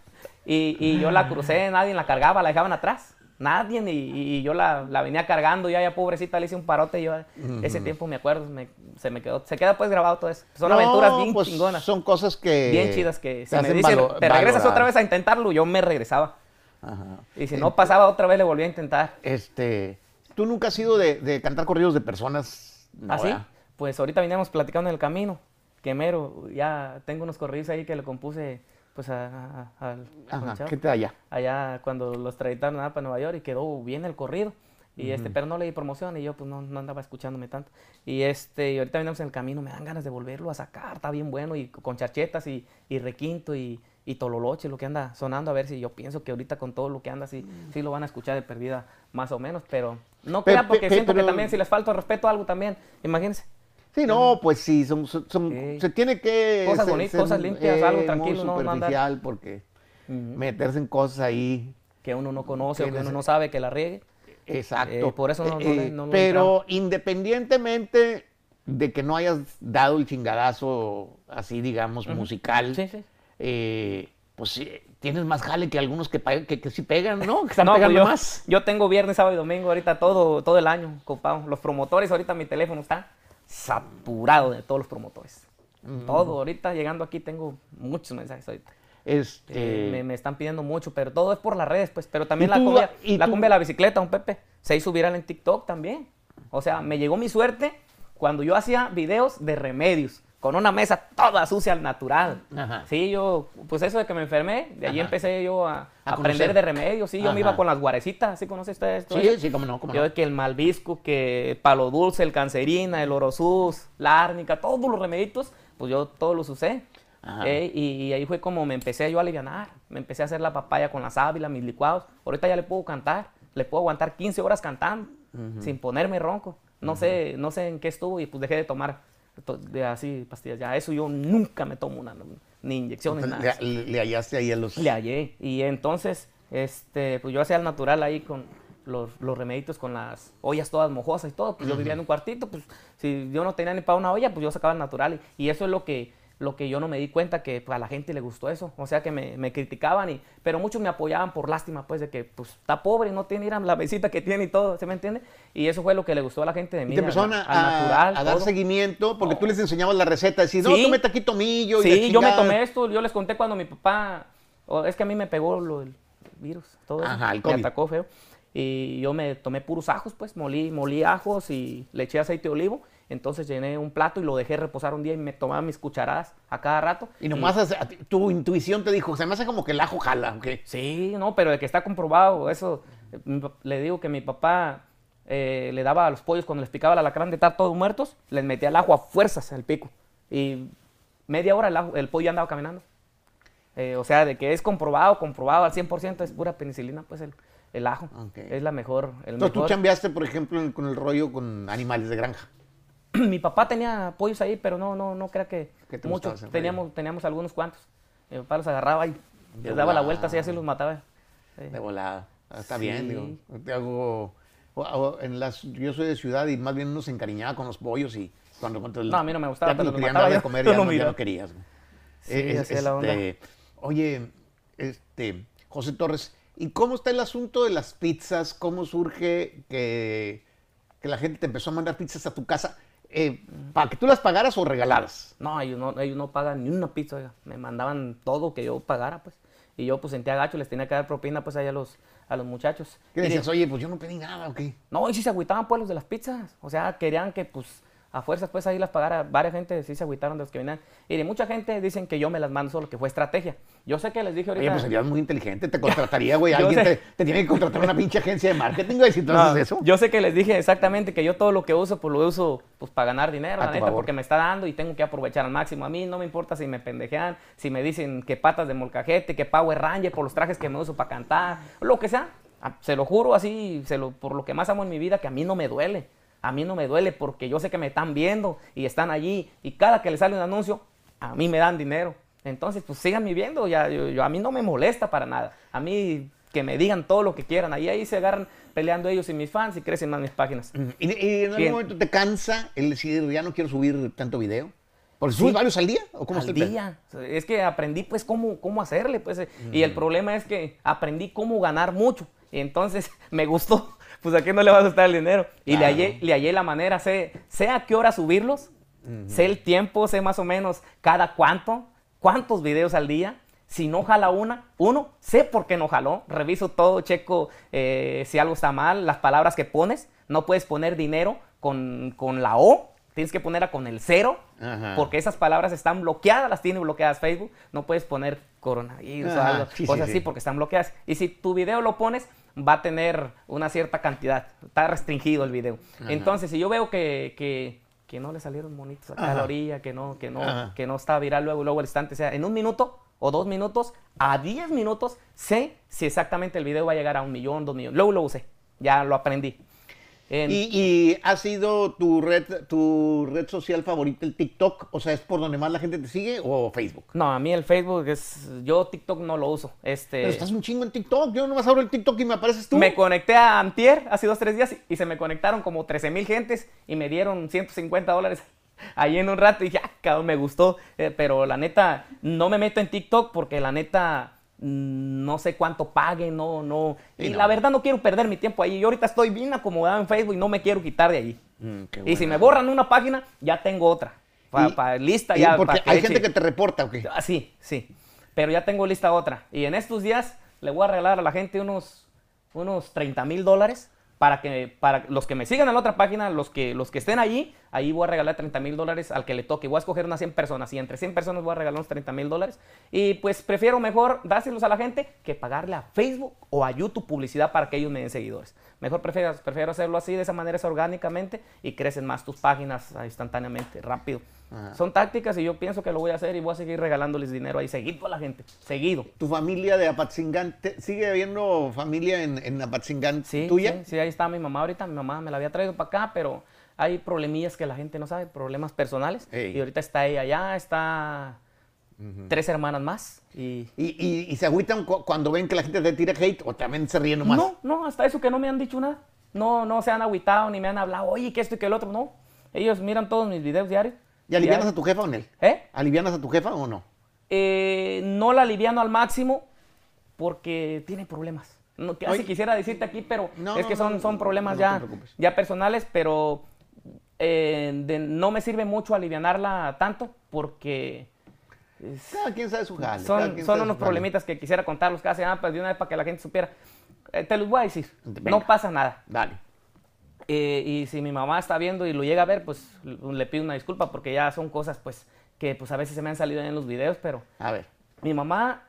Y, y yo la crucé, nadie la cargaba, la dejaban atrás. Nadie, y, y yo la, la venía cargando, ya, ya pobrecita, le hice un parote. y Yo, ese tiempo me acuerdo, me- se me quedó, se queda pues grabado todo eso. Son No, aventuras bien pues, chingonas, Son cosas que. bien chidas que si me dicen, te regresas otra vez a intentarlo, yo me regresaba. Ajá. Y si no pasaba otra vez, le volví a intentar. Este. Tú nunca has sido de, de cantar corridos de personas. No, ¿Así? ¿verdad? Pues ahorita veníamos platicando en el camino. Que mero, ya tengo unos corridos ahí que le compuse pues a, a- al Ajá. ¿Qué te da allá? allá cuando los traitaron nada para Nueva York y quedó bien el corrido. Y este, pero no le di promoción y yo pues no, no andaba escuchándome tanto. Y este, y ahorita venimos en el camino, me dan ganas de volverlo a sacar, está bien bueno, y con charchetas y, y requinto y, y tololoche, lo que anda sonando, a ver si yo pienso que ahorita con todo lo que anda, sí, sí lo van a escuchar de perdida, más o menos, pero no Pe- crea porque pe- siento pero- que también si les falta respeto a algo también, imagínense. Sí, no, pues sí, son, son- son- se tiene que... Cosas bonitas, limpias, algo tranquilo, no- superficial porque meterse en cosas ahí... Que uno no conoce o que uno no sabe que la riegue. Exacto. Eh, por eso no- no le- no lo pero independientemente de que no hayas dado el chingadazo así, digamos, musical, Sí, sí. eh, pues sí, tienes más jale que algunos que, que sí pegan, ¿no? Que están No, pues pegando yo, más. yo tengo viernes, sábado y domingo ahorita todo, todo el año copado. Los promotores, ahorita mi teléfono está saturado de todos los promotores. Todo, ahorita llegando aquí tengo muchos mensajes ahorita. Este, me, me están pidiendo mucho, pero todo es por las redes, pues. Pero también ¿Y la tú- cumbia, la cumbia de la bicicleta, un Pepe, se hizo viral en TikTok también. O sea, me llegó mi suerte cuando yo hacía videos de remedios, con una mesa toda sucia al natural. Ajá. Sí, yo, pues eso de que me enfermé, de allí Ajá. empecé yo a, A aprender de remedios. Sí, yo me iba con las guarecitas, ¿sí conoce usted esto? sí, sí, cómo no, cómo Yo no. de que el malvisco, que el palo dulce, el cancerina, el orosus, la árnica, todos los remeditos, pues yo todos los usé. Ajá. Eh, y, y ahí fue como me empecé yo a alivianar. Me empecé a hacer la papaya con la sábila, mis licuados. Ahorita ya le puedo cantar. Le puedo aguantar 15 horas cantando sin ponerme ronco. No sé, no sé en qué estuvo y pues dejé de tomar to- de así pastillas. Ya eso yo nunca me tomo una, ni inyecciones, nada. Le, hallaste ahí a los... Le hallé. Y entonces, este, pues yo hacía el natural ahí con los, los remeditos, con las ollas todas mojosas y todo. Pues yo vivía en un cuartito, pues si yo no tenía ni para una olla, pues yo sacaba el natural. Y, y eso es lo que, lo que yo no me di cuenta, que pues, a la gente le gustó eso. O sea, que me, me criticaban, y, pero muchos me apoyaban por lástima, pues, de que pues está pobre y no tiene ir a la mesita que tiene y todo, ¿se me entiende? Y eso fue lo que le gustó a la gente de mí. Y te empezaron a, al natural, a dar todo. seguimiento porque tú les enseñabas la receta. Decís, no, Sí. tú aquí tomillo y Sí, yo me chingada". tomé esto, yo les conté cuando mi papá, es que a mí me pegó lo del virus, todo eso, Ajá, el me COVID. atacó feo. Y yo me tomé puros ajos, pues, molí, molí ajos y le eché aceite de olivo. Entonces llené un plato y lo dejé reposar un día y me tomaba mis cucharadas a cada rato. Y nomás ti- tu intuición te dijo, se me hace como que el ajo jala, ¿ok? Sí, no, pero de que está comprobado, eso, le digo que mi papá eh, le daba a los pollos cuando les picaba el alacrán de estar todos muertos, les metía el ajo a fuerzas al pico. Y media hora el, ajo- el pollo andaba caminando. Eh, o sea, de que es comprobado, comprobado al 100%, es pura penicilina, pues el, el ajo. Es la mejor, el Entonces tú mejor. chambeaste, por ejemplo, con el rollo con animales de granja. Mi papá tenía pollos ahí, pero no, no, no crea que ¿Qué te muchos. gustaba? Teníamos, teníamos algunos cuantos. Mi papá los agarraba y De les daba la vuelta así, así los mataba. Sí. De volada. Ah, Está Sí. bien, digo. Te hago, en las, yo soy de ciudad y más bien uno se encariñaba con los pollos y cuando, cuando No, a mí no me gustaba, ya pero los mataba de comer ya no ya no querías. Sí, Eh, así es la onda. Oye, este, José Torres, ¿y cómo está el asunto de las pizzas? ¿Cómo surge que, que la gente te empezó a mandar pizzas a tu casa? Eh, ¿Para que tú las pagaras o regaladas? No, ellos no, ellos no pagan ni una pizza, oiga. Me mandaban todo que yo pagara, pues. Y yo, pues, sentía gacho, les tenía que dar propina, pues, ahí a los, a los muchachos. ¿Qué decías? Oye, pues yo no pedí nada, ¿o qué? No, y sí se agüitaban, pues, los de las pizzas. O sea, querían que, pues, a fuerzas, pues, ahí las pagara. Varias gente sí se agüitaron de los que venían. Y de mucha gente dicen que yo me las mando solo, que fue estrategia. Yo sé que les dije ahorita... Oye, pues serías muy inteligente, te contrataría, güey. Alguien te, te tiene que contratar una pinche agencia de marketing, güey, si tú No, haces eso. Yo sé que les dije exactamente que yo todo lo que uso, pues lo uso pues para ganar dinero, A la tu neta, favor. porque me está dando y tengo que aprovechar al máximo. A mí no me importa si me pendejean, si me dicen que patas de molcajete, que Power Ranger por los trajes que me uso para cantar, lo que sea. Ah, Se lo juro así, se lo, por lo que más amo en mi vida, que a mí no me duele. A mí no me duele porque yo sé que me están viendo y están allí. Y cada que le sale un anuncio, a mí me dan dinero. Entonces, pues sigan viviendo, ya, yo, a mí no me molesta para nada. A mí que me digan todo lo que quieran. Ahí, ahí se agarran peleando ellos y mis fans y crecen más mis páginas. ¿Y, en algún momento te cansa el decir, ya no quiero subir tanto video? ¿Por subir varios al día? ¿O cómo al día. Es que aprendí pues cómo, cómo hacerle. Pues, eh, Y el problema es que aprendí cómo ganar mucho. Y entonces me gustó. Pues a quién no le va a gustar el dinero. Y le, hallé, le hallé la manera. Sé, sé a qué hora subirlos. Sé el tiempo. Sé más o menos cada cuánto. Cuántos videos al día. Si no jala una, uno, sé por qué no jaló. Reviso todo, checo eh, si algo está mal, las palabras que pones. No puedes poner dinero con, con la O tienes que ponerla con el cero, porque esas palabras están bloqueadas, las tiene bloqueadas Facebook. No puedes poner coronavirus o algo, cosas así, porque están bloqueadas. Y si tu video lo pones, va a tener una cierta cantidad, está restringido el video. Entonces, si yo veo que, que, que, no le salieron monitos acá a la orilla, que no, que no, que no está viral luego, luego al instante, o sea, en un minuto o dos minutos, a diez minutos, sé si exactamente el video va a llegar a un millón, dos millones. Luego lo usé, ya lo aprendí. Y, ha sido tu red, tu red social favorita el TikTok? O sea, ¿es por donde más la gente te sigue o Facebook? No, a mí el Facebook es... Yo TikTok no lo uso. Este... Pero estás un chingo en TikTok. Yo nomás abro el TikTok y me apareces tú. Me conecté a Antier hace dos, tres días y se me conectaron como 13 mil gentes y me dieron 150 dólares ahí en un rato y ya, ah, cabrón, me gustó. Eh, pero la neta, no me meto en TikTok porque la neta no sé cuánto paguen, no, no. Y, la verdad no quiero perder mi tiempo ahí. Yo ahorita estoy bien acomodado en Facebook y no me quiero quitar de allí. Mm, y si me borran una página, ya tengo otra. Para lista ya. Porque hay gente que te reporta, ¿ok? Ah, sí, sí. Pero ya tengo lista otra. Y en estos días le voy a regalar a la gente unos, unos 30 mil dólares para que para los que me sigan en la otra página, los que, los que estén allí, ahí voy a regalar 30 mil dólares al que le toque. Voy a escoger unas 100 personas y entre 100 personas voy a regalar unos 30 mil dólares. Y pues prefiero mejor dárselos a la gente que pagarle a Facebook o a YouTube publicidad para que ellos me den seguidores. Mejor prefiero, prefiero hacerlo así, de esa manera es orgánicamente y crecen más tus páginas instantáneamente, rápido. Son tácticas y yo pienso que lo voy a hacer y voy a seguir regalándoles dinero ahí seguido a la gente, seguido. ¿Tu familia de Apatzingán, sigue habiendo familia en, en Apatzingán sí, tuya? Sí, sí, ahí está mi mamá ahorita, mi mamá me la había traído para acá, pero hay problemillas que la gente no sabe, problemas personales. Y ahorita está ella allá, está tres hermanas más. Y... ¿Y, y, se agüitan cuando ven que la gente te tira hate o también se ríen nomás? No, no, hasta eso que no me han dicho nada. No, no se han agüitado ni me han hablado, oye, que esto y que el otro, no. Ellos miran todos mis videos diarios ¿Y alivianas a tu jefa o no? ¿Eh? ¿Alivianas a tu jefa o no? Eh, no la aliviano al máximo porque tiene problemas. No, casi quisiera decirte aquí, pero es que son, son problemas ya, ya personales, pero eh, no me sirve mucho alivianarla tanto porque... cada quien sabe su jale. Son, son unos problemitas que quisiera contarlos casi ah, pues de una vez para que la gente supiera. Eh, te los voy a decir. No pasa nada. Dale. Eh, y si mi mamá está viendo y lo llega a ver, pues le pido una disculpa porque ya son cosas pues que pues a veces se me han salido en los videos, pero... A ver. Mi mamá,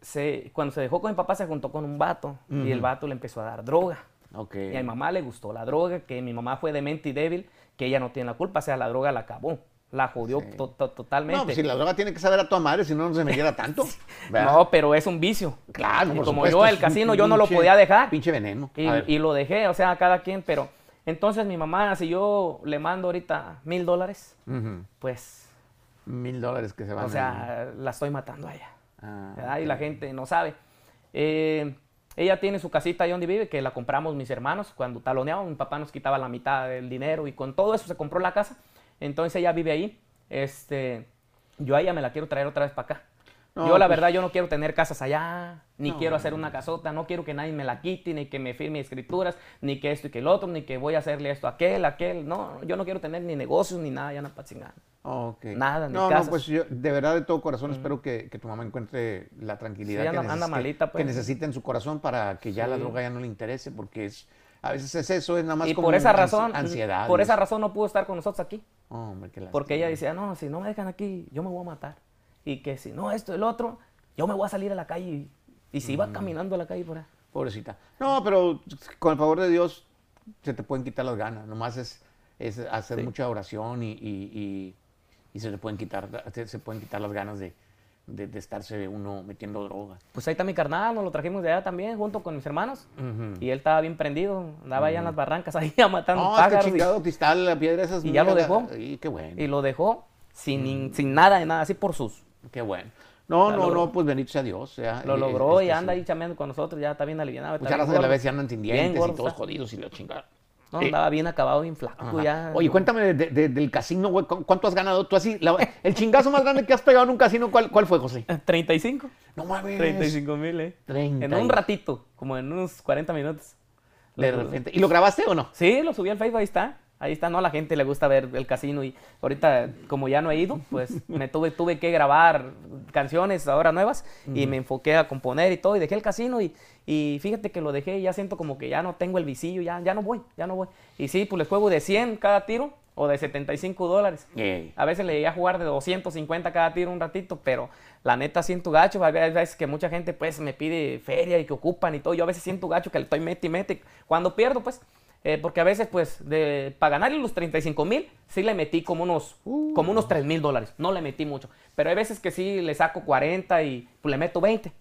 se, cuando se dejó con mi papá, se juntó con un vato y el vato le empezó a dar droga. Okay. Y a mi mamá le gustó la droga, que mi mamá fue demente y débil, que ella no tiene la culpa, o sea, la droga la acabó. La jodió totalmente. No, pues si la droga tiene que saber a tu madre, si no, no se me queda tanto. no, pero es un vicio. Claro, por Como yo, el casino, yo no lo podía dejar. Pinche veneno. Y, y, lo dejé, o sea, cada quien, pero entonces mi mamá, si yo le mando ahorita mil dólares, pues... Mil dólares que se van. O sea, la estoy matando a ella. Ah, y la gente no sabe. Eh, ella tiene su casita ahí donde vive, que la compramos mis hermanos cuando taloneaban. Mi papá nos quitaba la mitad del dinero y con todo eso se compró la casa. Entonces ella vive ahí. Este, yo a ella me la quiero traer otra vez para acá yo la pues verdad, yo no quiero tener casas allá, ni quiero hacer una casota, no quiero que nadie me la quite, ni que me firme escrituras, ni que esto y que el otro, ni que voy a hacerle esto a aquel, aquel. No, yo no quiero tener ni negocios ni nada, ya no para chingar. Nada, ni no, casas. No, pues yo de verdad de todo corazón espero que, tu mamá encuentre la tranquilidad que, anda, malita, pues. que, necesita en su corazón para que ya la droga ya no le interese, porque es a veces es eso, es nada más y como por esa razón, ansiedad. Por esa razón no pudo estar con nosotros aquí. Hombre, qué porque ella decía, no, si no me dejan aquí, yo me voy a matar. Y que si no, esto, el otro, yo me voy a salir a la calle y, si iba mm. caminando a la calle por ahí. Pobrecita. No, pero con el favor de Dios se te pueden quitar las ganas. Nomás es, es hacer mucha oración y, y, y, se te pueden quitar, se pueden quitar las ganas de, de, estarse uno metiendo droga. Pues ahí está mi carnal, nos lo trajimos de allá también, junto con mis hermanos. Y él estaba bien prendido, andaba allá en las barrancas, ahí a matando no, pájaros. chingado cristal, la piedra esas. Y ya lo dejó. Y qué bueno. Y lo dejó sin, in- sin nada de nada, así por sus. Qué bueno. No, no, no, pues bendito sea Dios. ya, Lo eh, logró es y anda sí. ahí chameando con nosotros, ya está bien aliviado. Muchas gracias a la vez ya andan sin dientes y todos jodidos y lo chingaron. No, Eh, andaba bien acabado, bien flaco Ajá. ya. Oye, cuéntame de- de- del casino, güey. ¿cu- ¿Cuánto has ganado tú así? La- el chingazo más grande que has pegado en un casino, ¿cuál, cuál fue, José? 35. No mames. 35 mil, eh. 30 En un ratito, como en unos 40 minutos. De repente. ¿Y lo grabaste o no? Sí, lo subí al Facebook, ahí está. Ahí está, no, a la gente le gusta ver el casino y ahorita como ya no he ido, pues me tuve, tuve que grabar canciones ahora nuevas y me enfoqué a componer y todo y dejé el casino y, y fíjate que lo dejé y ya siento como que ya no tengo el visillo, ya, ya no voy, ya no voy. Y sí, pues les juego de 100 cada tiro o de 75 dólares. A veces le llegué a jugar de 250 cada tiro un ratito, pero la neta siento gacho. Hay veces que mucha gente pues me pide feria y que ocupan y todo. Yo a veces siento gacho que le estoy mete y mete. Cuando pierdo, pues, eh, porque a veces pues de, para ganarle los 35 mil, sí le metí como unos, como unos 3 mil dólares. No le metí mucho. Pero hay veces que sí le saco 40 y pues, le meto 20.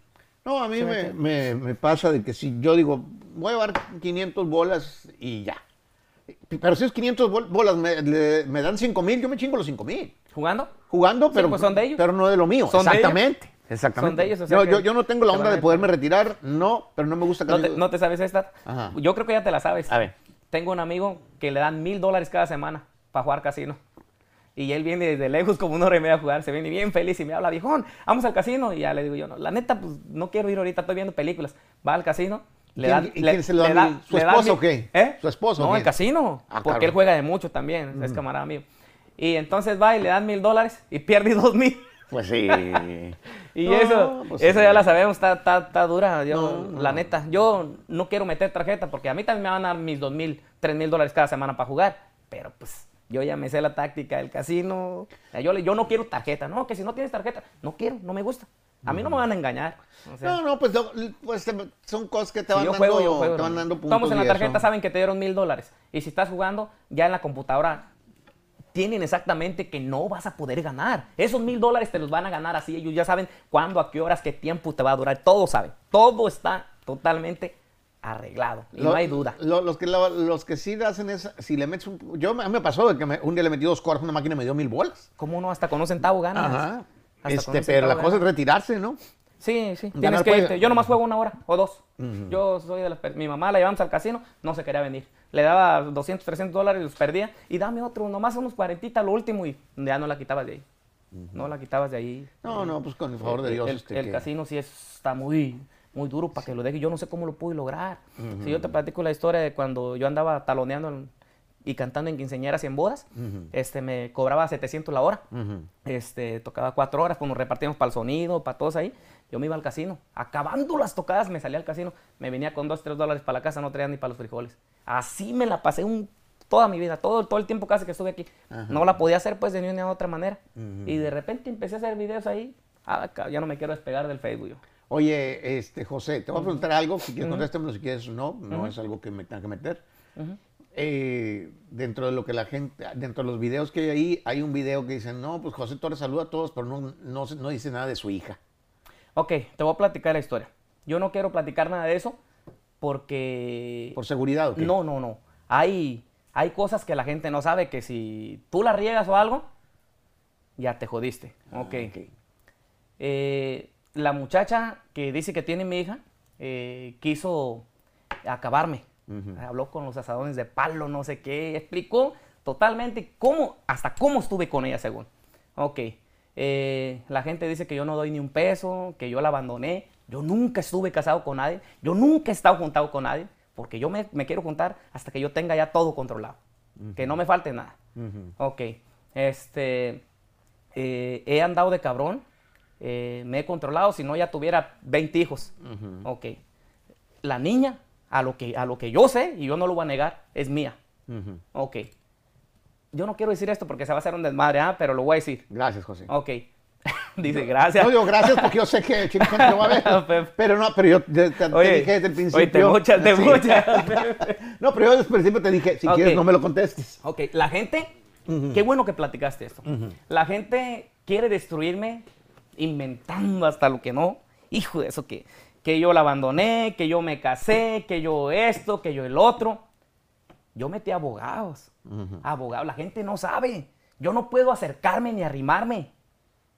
No, a mí Sí, me, me- pasa de que si yo digo, voy a llevar 500 bolas y ya. Pero si es 500 bol- bolas me, le- me dan 5 mil, yo me chingo los 5 mil. ¿Jugando? Jugando, pero, pues son de ellos. pero no de lo mío. Son de ellos. Exactamente. Exactamente. Son de ellos, o sea yo, que yo- yo no tengo la onda de poderme retirar, no, pero no me gusta ¿No casi- te, no te sabes esta? Ajá. Yo creo que ya te la sabes. A ver. Tengo un amigo que le dan mil dólares cada semana para jugar casino. Y él viene desde lejos como una hora y media a jugar. Se viene bien feliz y me habla, viejón, vamos al casino. Y ya le digo yo, no, la neta, pues no quiero ir ahorita, estoy viendo películas. Va al casino. Le ¿Quién- dan, y le- quién se lo le dan- ¿Su le esposo o qué? ¿Eh? ¿Su esposo No, el casino. Ah, porque claro. él juega de mucho también, es camarada mío. Y entonces va y le dan mil dólares y pierde dos mil. Pues sí. Y No, eso, pues eso sí. ya la sabemos, está, está, está dura. Yo, No, no. la neta, yo no quiero meter tarjeta porque a mí también me van a dar mis dos mil, tres mil dólares cada semana para jugar. Pero pues yo ya me sé la táctica del casino. O sea, yo, yo no quiero tarjeta. No, que si no tienes tarjeta, no quiero, no me gusta. A mí no me van a engañar. O sea, No, no, pues, lo- pues, son cosas que te si van, yo dando, juego, yo juego. te van dando puntos. Estamos en la tarjeta, saben que te dieron mil dólares. Y si estás jugando, ya en la computadora tienen exactamente que no vas a poder ganar. Esos mil dólares te los van a ganar así. Ellos ya saben cuándo, a qué horas, qué tiempo te va a durar. Todo saben. Todo está totalmente arreglado. Y Lo- no hay duda. lo- los, que, lo- los que sí hacen es, si le metes un... Yo, a mí me pasó de que me- un día le metí dos coras a una máquina y me dio mil bolas. ¿Cómo no? Hasta con un centavo ganas. Ajá. Hasta Este, pero la cosa es retirarse, ¿no? Sí, sí. Tienes Ganar que puede- irte. Yo nomás juego una hora o dos. Yo soy de las... Mi mamá la llevamos al casino, no se quería venir. Le daba 200, 300 dólares y los perdía. Y dame otro, nomás unos 40 lo último y ya no la quitabas de ahí. No la quitabas de ahí. No, no, pues con el favor de Dios. El, este, el que- casino sí es- está muy, muy duro para que lo deje. Yo no sé cómo lo pude lograr. Si yo te platico la historia de cuando yo andaba taloneando en- y cantando en quinceañeras y en bodas, este, me cobraba 700 la hora. Ujú. este, tocaba cuatro horas, pues nos repartíamos para el sonido, para todos ahí. Yo me iba al casino. Acabando las tocadas, me salía al casino. Me venía con dos, tres dólares para la casa, no traía ni para los frijoles. Así me la pasé un, toda mi vida, todo, todo el tiempo casi que estuve aquí. No la podía hacer pues de ni una u otra manera. Y de repente empecé a hacer videos ahí. Ah, ya no me quiero despegar del Facebook yo. Oye, este, José, te voy a preguntar algo, si quieres contéstamelo, si quieres no, no es algo que me tenga que meter. Eh, dentro de lo que la gente, dentro de los videos que hay ahí, hay un video que dice, no, pues José Torres saluda a todos, pero no, no dice nada de su hija. Ok, te voy a platicar la historia. Yo no quiero platicar nada de eso porque... ¿Por seguridad o qué? No, no, no. Hay, hay cosas que la gente no sabe que si tú la riegas o algo, ya te jodiste. Ah, ok. Eh, la muchacha que dice que tiene mi hija eh, quiso acabarme. Habló con los asadones de palo, no sé qué. Explicó totalmente cómo, hasta cómo estuve con ella, según. Ok. Eh, la gente dice que yo no doy ni un peso, que yo la abandoné. Yo nunca estuve casado con nadie. Yo nunca he estado juntado con nadie. Porque yo me, me quiero juntar hasta que yo tenga ya todo controlado. Que no me falte nada. Ok. Este. eh, he andado de cabrón. eh, me he controlado. Si no, ya tuviera 20 hijos. Ok. La niña, a lo, que, a lo que yo sé, y yo no lo voy a negar, es mía. Ok. Yo no quiero decir esto porque se va a hacer un desmadre, ¿ah? pero lo voy a decir. Gracias, José. Ok. Dice, gracias. No digo gracias porque yo sé que Chile Gente lo va a ver. Pero no, pero yo te, te- te Oye, dije desde el principio. oye, te mochas, te Sí. mochas. No, pero yo desde el principio te dije, si Ok. quieres no me lo contestes. Ok, la gente, qué bueno que platicaste esto. La gente quiere destruirme inventando hasta lo que no. Hijo de eso, que, que yo la abandoné, que yo me casé, que yo esto, que yo el otro. Yo metí abogados. Abogados, la gente no sabe. Yo no puedo acercarme ni arrimarme.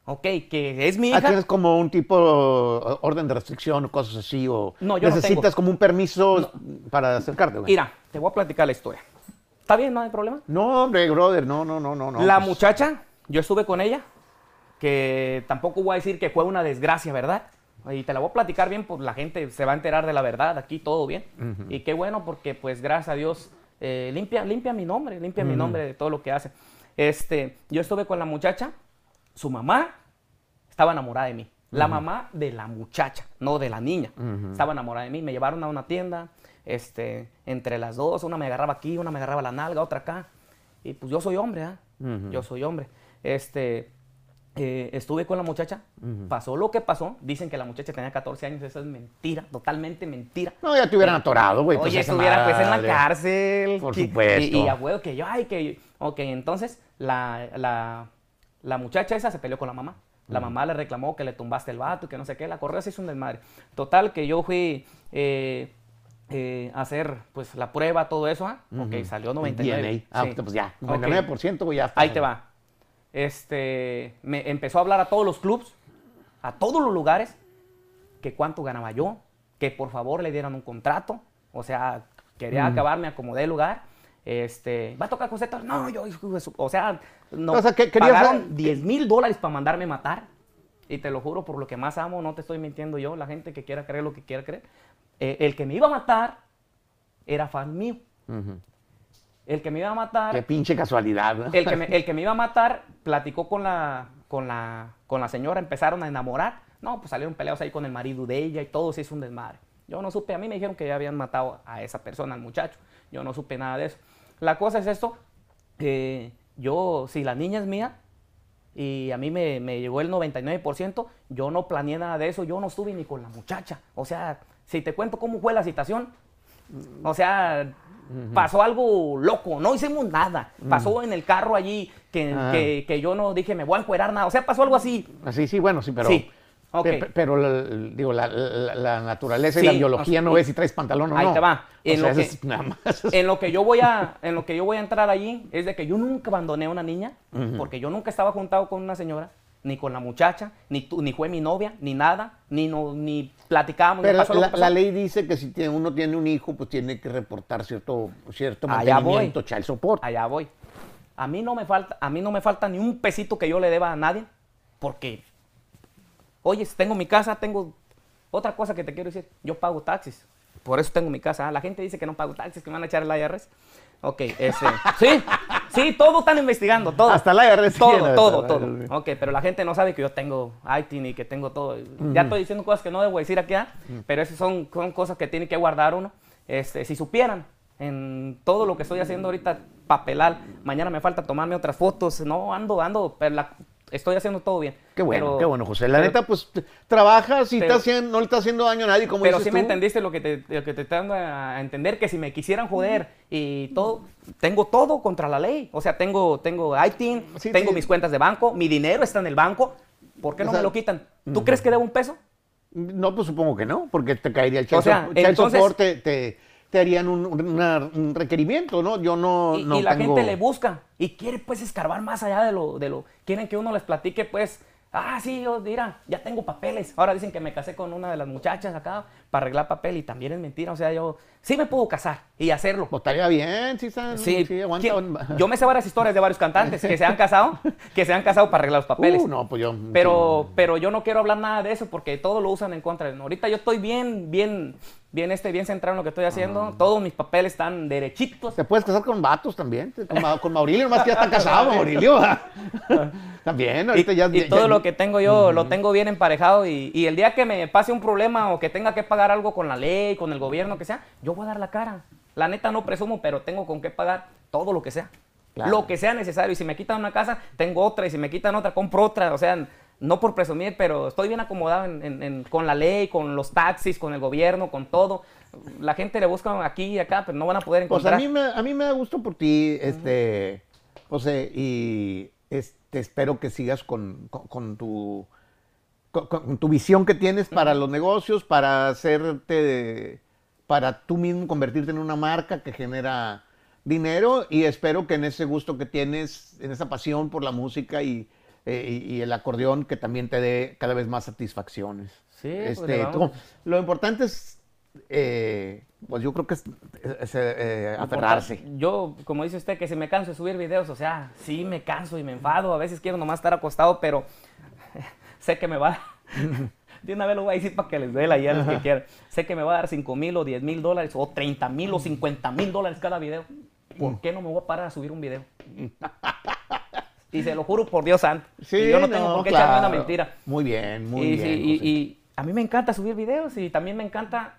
Ok, que es mi Ah, hija. tienes como un tipo orden de restricción o cosas así, o No, yo no necesitas tengo. como un permiso para acercarte, güey. Mira, te voy a platicar la historia. ¿Está bien? ¿No hay problema? No, hombre, brother, no, no, no, no. no, la pues, muchacha, yo estuve con ella, que tampoco voy a decir que fue una desgracia, ¿verdad? Y te la voy a platicar bien, pues la gente se va a enterar de la verdad, aquí todo bien. Y qué bueno, porque pues gracias a Dios eh, limpia, limpia mi nombre, limpia mi nombre de todo lo que hace. Este, yo estuve con la muchacha, su mamá estaba enamorada de mí. La mamá de la muchacha, no de la niña. Estaba enamorada de mí. Me llevaron a una tienda, este, entre las dos, una me agarraba aquí, una me agarraba la nalga, otra acá. Y pues yo soy hombre, ¿ah? Yo soy hombre. Este, eh, estuve con la muchacha, pasó lo que pasó. Dicen que la muchacha tenía 14 años, eso es mentira, totalmente mentira. No, ya te hubieran atorado, güey. pues, Oye, esa estuviera pues en la cárcel. Por que- supuesto. Y, y a huevo que yo, ay, que. Ok, entonces la, la, la muchacha esa se peleó con la mamá. La mamá le reclamó que le tumbaste el vato y que no sé qué. La correa se hizo un desmadre. Total, que yo fui eh, eh, a hacer pues la prueba, todo eso. ¿ah? Ok, salió 99. DNA. Ah, sí. pues ya, Ok. 99%, güey, ya está. Ahí te va. Este, me empezó a hablar a todos los clubs, a todos los lugares, que cuánto ganaba yo, que por favor le dieran un contrato, o sea, quería acabarme, acomodé el lugar, este, va a tocar José no, yo, o sea, no, O sea, que pagaron dar- 10 mil dólares para mandarme matar, y te lo juro por lo que más amo, no te estoy mintiendo yo, la gente que quiera creer lo que quiera creer, Eh, el que me iba a matar era fan mío, el que me iba a matar Qué pinche casualidad, ¿no? el que, me, el que me iba a matar platicó con la, con, la, con la señora, empezaron a enamorar. No, pues salieron peleados ahí con el marido de ella y todo se hizo un desmadre. Yo no supe, a mí me dijeron que ya habían matado a esa persona, al muchacho. Yo no supe nada de eso. La cosa es esto, que yo, si la niña es mía y a mí me, me llegó el 99%, yo no planeé nada de eso, yo no estuve ni con la muchacha. O sea, si te cuento cómo fue la situación, o sea, pasó algo loco, no hicimos nada. Pasó en el carro allí que, Ah. que- que yo no dije, me voy a encuerar nada. O sea, pasó algo así. Así, sí, bueno, sí, pero. Sí, ok. pe- pe- Pero, la- digo, la, la- la naturaleza y Sí, la biología o sea, no y- ves si traes pantalón o ahí no. te va. O En sea, lo que- es nada más. En lo que yo voy a, en lo que yo voy a entrar allí es de que yo nunca abandoné a una niña, porque yo nunca estaba juntado con una señora, ni con la muchacha, ni tú, ni fue mi novia, ni nada, ni no, ni platicábamos, Pero pasó la, que pasó. la ley dice que si tiene- uno tiene un hijo, pues tiene que reportar cierto, cierto Allá mantenimiento, voy. child support. allá voy. A mí no me falta, a mí no me falta ni un pesito que yo le deba a nadie, porque, oye, tengo mi casa, tengo otra cosa que te quiero decir, yo pago taxis, por eso tengo mi casa. Ah, La gente dice que no pago taxis, que me van a echar el IRS. Ok, ese, sí, sí, todo están investigando, todo. Hasta la IRS Todo, tiene, todo, todo. IRS. Ok, pero la gente no sabe que yo tengo ITIN y que tengo todo. Ya estoy diciendo cosas que no debo decir aquí, ¿ah? pero esas son, son cosas que tiene que guardar uno. Este, si supieran en todo lo que estoy haciendo ahorita, papelal, mañana me falta tomarme otras fotos, no, ando, ando, pero la- estoy haciendo todo bien. Qué bueno, Pero- qué bueno, José. La pero- neta, pues trabajas y pero- está haciendo- no le está haciendo daño a nadie, como Pero dices sí me entendiste lo que te, lo que te dando a entender, que si me quisieran joder y todo, tengo todo contra la ley. O sea, tengo, tengo ITIN, Sí, tengo sí. mis cuentas de banco, mi dinero está en el banco. ¿Por qué O no sea, me lo quitan? ¿Tú crees que debo un peso? No, pues supongo que no, porque te caería el O sea, child entonces- support, te, te- harían un, una- un requerimiento, ¿no? Yo no, Y, no y la tengo- gente le busca y quiere pues escarbar más allá de lo, de lo, quieren que uno les platique pues, ah, sí, yo, mira, ya tengo papeles. Ahora dicen que me casé con una de las muchachas acá para arreglar papel y también es mentira. O sea, yo sí me puedo casar y hacerlo. Pues estaría bien, sí, está- Sí, sí, aguanta. ¿quién- yo me sé varias historias de varios cantantes que se han casado, que se han casado para arreglar los papeles. Uh, no, pues yo... Pero, pero yo no quiero hablar nada de eso porque todo lo usan en contra. Ahorita yo estoy bien, bien, bien, este, bien centrado en lo que estoy haciendo. Todos mis papeles están derechitos. Te puedes casar con vatos también, con, Ma- con Maurilio, más que ya está casado, Maurilio. también, Y, ahorita ya... y ya- todo ya- lo que tengo yo lo tengo bien emparejado y, y el día que me pase un problema o que tenga que pagar algo con la ley, con el gobierno, que sea, yo voy a dar la cara. La neta no presumo, pero tengo con qué pagar todo lo que sea. Claro. Lo que sea necesario. Y si me quitan una casa, tengo otra. Y si me quitan otra, compro otra. O sea, no por presumir, pero estoy bien acomodado en- en- en- con la ley, con los taxis, con el gobierno, con todo. La gente le busca aquí y acá, pero no van a poder Pues encontrar. a mí, me, a mí me da gusto por ti, este, José, y este, espero que sigas con, con- con tu, con, con tu visión que tienes para los negocios, para hacerte, para tú mismo convertirte en una marca que genera dinero y espero que en ese gusto que tienes, en esa pasión por la música y, eh, y- el acordeón, que también te dé cada vez más satisfacciones. Sí, pues, Este, tú- lo importante es, eh, pues yo creo que es, es, eh, aferrarse. Yo, como dice usted, que si me canso de subir videos, o sea, sí me canso y me enfado. A veces quiero nomás estar acostado, pero sé que me va. De una vez lo voy a decir para que les duela y a los que quieran. Sé que me va a dar 5 mil o 10 mil dólares o 30 mil o 50 mil dólares cada video. ¿Por qué no me voy a parar a subir un video? Y se lo juro por Dios santo. y yo no tengo por qué echarme una claro. mentira. Muy bien, muy y, bien. sí, y- y a mí me encanta subir videos y también me encanta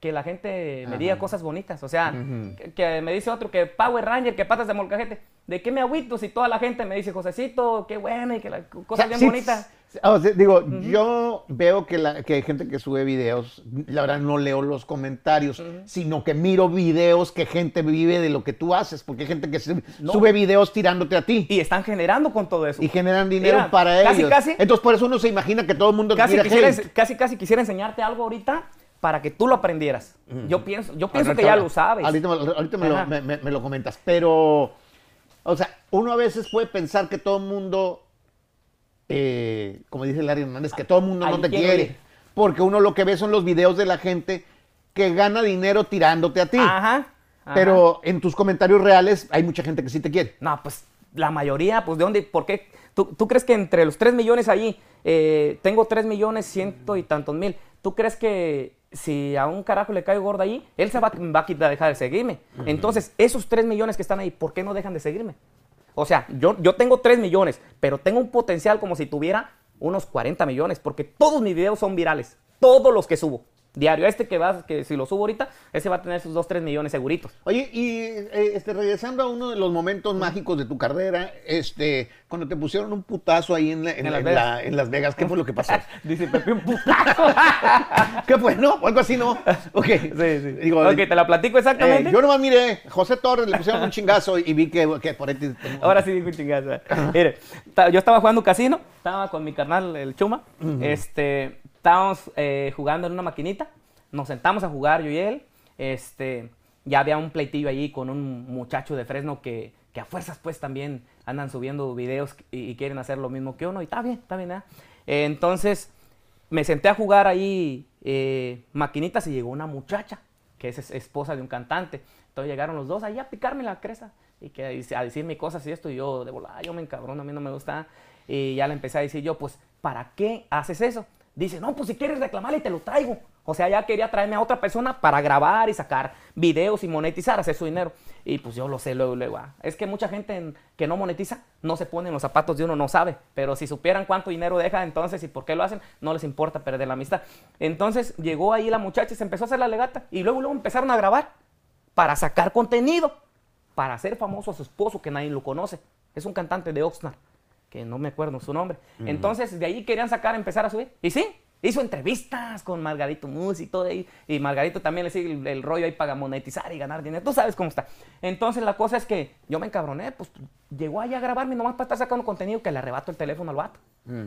que la gente me diga Ajá. cosas bonitas. O sea, Ujú. que, que me dice otro que Power Ranger, que patas de molcajete. ¿De qué me agüito si toda la gente me dice, Josecito, qué bueno y que la, O cosas sea, bien sí, bonitas? Sí, o sea, digo, yo veo que, la- que hay gente que sube videos, la verdad no leo los comentarios, sino que miro videos que gente vive de lo que tú haces, porque hay gente que No. sube videos tirándote a ti. Y están generando con todo eso. Y generan dinero Mira, para casi, ellos. casi- Entonces por eso uno se imagina que todo el mundo casi, quisiera, casi, casi quisiera enseñarte algo ahorita para que tú lo aprendieras. Yo pienso, yo pienso que ya lo sabes. Ahorita, me lo- ahorita me, lo, Ajá. me- me- me lo comentas, pero, o sea, uno a veces puede pensar que todo el mundo, eh, como dice Larry Hernández, que todo el mundo no te quiere, ir. porque uno lo que ve son los videos de la gente que gana dinero tirándote a ti, Ajá. ajá. pero en tus comentarios reales hay mucha gente que sí te quiere. No, pues la mayoría, pues de dónde, por qué. ¿Tú, tú crees que entre los 3 millones ahí, eh, tengo 3 millones ciento y tantos mil? ¿Tú crees que si a un carajo le cae gordo ahí, él se va, va a quitar- dejar de seguirme? Entonces, esos 3 millones que están ahí, ¿por qué no dejan de seguirme? O sea, yo, yo tengo 3 millones, pero tengo un potencial como si tuviera unos 40 millones, porque todos mis videos son virales, todos los que subo. Diario, este que va, que si lo subo ahorita, ese va a tener sus 2, 3 millones seguritos. Oye, y eh, este, regresando a uno de los momentos mágicos de tu carrera, este, cuando te pusieron un putazo ahí en, la- en En la- Las en Vegas. la- en Las Vegas, ¿qué fue lo que pasó? Dice Pepe, un putazo. ¿Qué fue? ¿No? ¿O algo así, no? Ok. Sí, sí. Digo, ok, te la platico exactamente. eh, yo nomás miré, José Torres le pusieron un chingazo y vi que, que por ahí te- Ahora sí digo un chingazo. Mire, yo estaba jugando casino, estaba con mi carnal, el Chuma. Este, estábamos eh, jugando en una maquinita. Nos sentamos a jugar yo y él. Este, ya había un pleitillo allí con un muchacho de Fresno que, que a fuerzas pues también andan subiendo videos y, y quieren hacer lo mismo que uno. Y está bien, está bien. ¿eh? Eh, entonces, me senté a jugar ahí eh, maquinitas y llegó una muchacha, que es es- esposa de un cantante. Entonces llegaron los dos ahí a picarme la cresta y que a decirme cosas y esto. Y yo, de volada, yo me encabrono, a mí no me gusta. Y ya le empecé a decir yo, pues, ¿para qué haces eso? Dice, no, pues si quieres reclamarle, te lo traigo. O sea, ya quería traerme a otra persona para grabar y sacar videos y monetizar, hacer su dinero. Y pues yo lo sé luego, luego. ah. Es que mucha gente en- que no monetiza no se pone en los zapatos de uno, no sabe. Pero si supieran cuánto dinero deja entonces y por qué lo hacen, no les importa perder la amistad. Entonces llegó ahí la muchacha y se empezó a hacer la legata. Y luego, luego empezaron a grabar para sacar contenido, para hacer famoso a su esposo que nadie lo conoce. Es un cantante de Oxnard, que no me acuerdo su nombre. Entonces de ahí querían sacar, empezar a subir. Y sí, hizo entrevistas con Margarito Mus y todo ahí. Y Margarito también le sigue el, el rollo ahí para monetizar y ganar dinero. Tú sabes cómo está. Entonces la cosa es que yo me encabroné, pues llegó ahí a grabarme nomás para estar sacando contenido que le arrebato el teléfono al vato.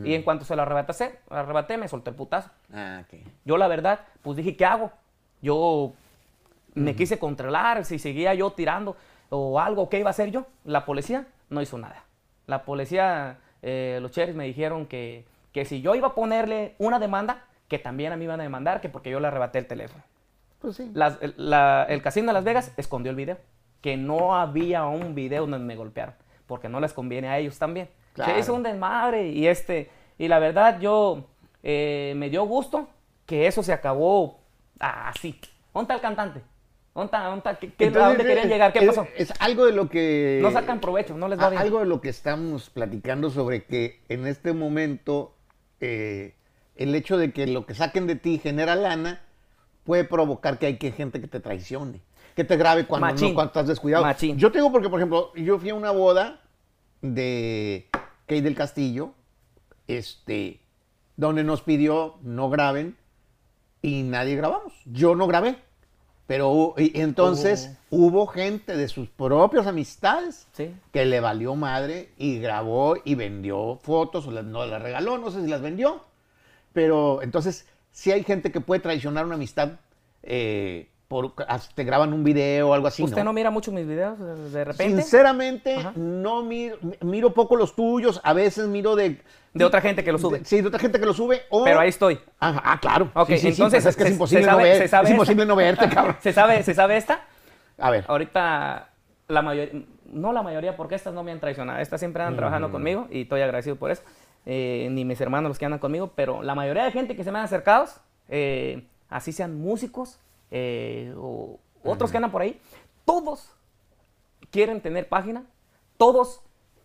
Y en cuanto se lo arrebaté, arrebaté, me soltó el putazo. Ah. Yo la verdad, pues dije, ¿qué hago? Yo me quise controlar, si seguía yo tirando o algo, ¿qué iba a hacer yo? La policía no hizo nada. La policía, eh, los sheriffs me dijeron que, que si yo iba a ponerle una demanda, que también a mí iban a demandar, que porque yo le arrebaté el teléfono. Pues sí. Las- el, la- el casino de Las Vegas escondió el video, que no había un video donde me golpearon, porque no les conviene a ellos también. Claro. Se hizo un desmadre y este, y la verdad yo eh, me dio gusto que eso se acabó así. ¿Dónde está el cantante? ¿Dónde está- dónde está- qué- qué- ¿A Entonces, dónde querían es- llegar? ¿Qué es- pasó? Es, algo de lo que... No sacan provecho, no les va a- bien. Algo de lo que estamos platicando sobre que en este momento eh, el hecho de que lo que saquen de ti genera lana puede provocar que hay que gente que te traicione, que te grabe cuando, no, cuando estás descuidado. Machín. Yo tengo porque, por ejemplo, yo fui a una boda de Kay del Castillo, este, donde nos pidió no graben y nadie grabamos. Yo no grabé. Pero y entonces hubo gente de sus propias amistades Sí. que le valió madre y grabó y vendió fotos, o las- no las regaló, no sé si las vendió. Pero entonces sí hay gente que puede traicionar una amistad eh, por, te graban un video o algo así. ¿Usted no, mira mucho mis videos de repente? Sinceramente, no miro, miro poco los tuyos, a veces miro de... De otra gente que lo sube. sí, de otra gente que lo sube. Pero ahí estoy. Ah, claro. Ok, entonces es que es imposible, no, ver, es imposible no verte, cabrón. ¿Se sabe, ¿Se sabe esta? A ver. Ahorita, la mayoría, no la mayoría, porque estas no me han traicionado. Estas siempre andan trabajando conmigo y estoy agradecido por eso. Eh, ni mis hermanos los que andan conmigo, pero la mayoría de gente que se me han acercado, eh, así sean músicos eh, o otros que andan por ahí, todos quieren tener página, todos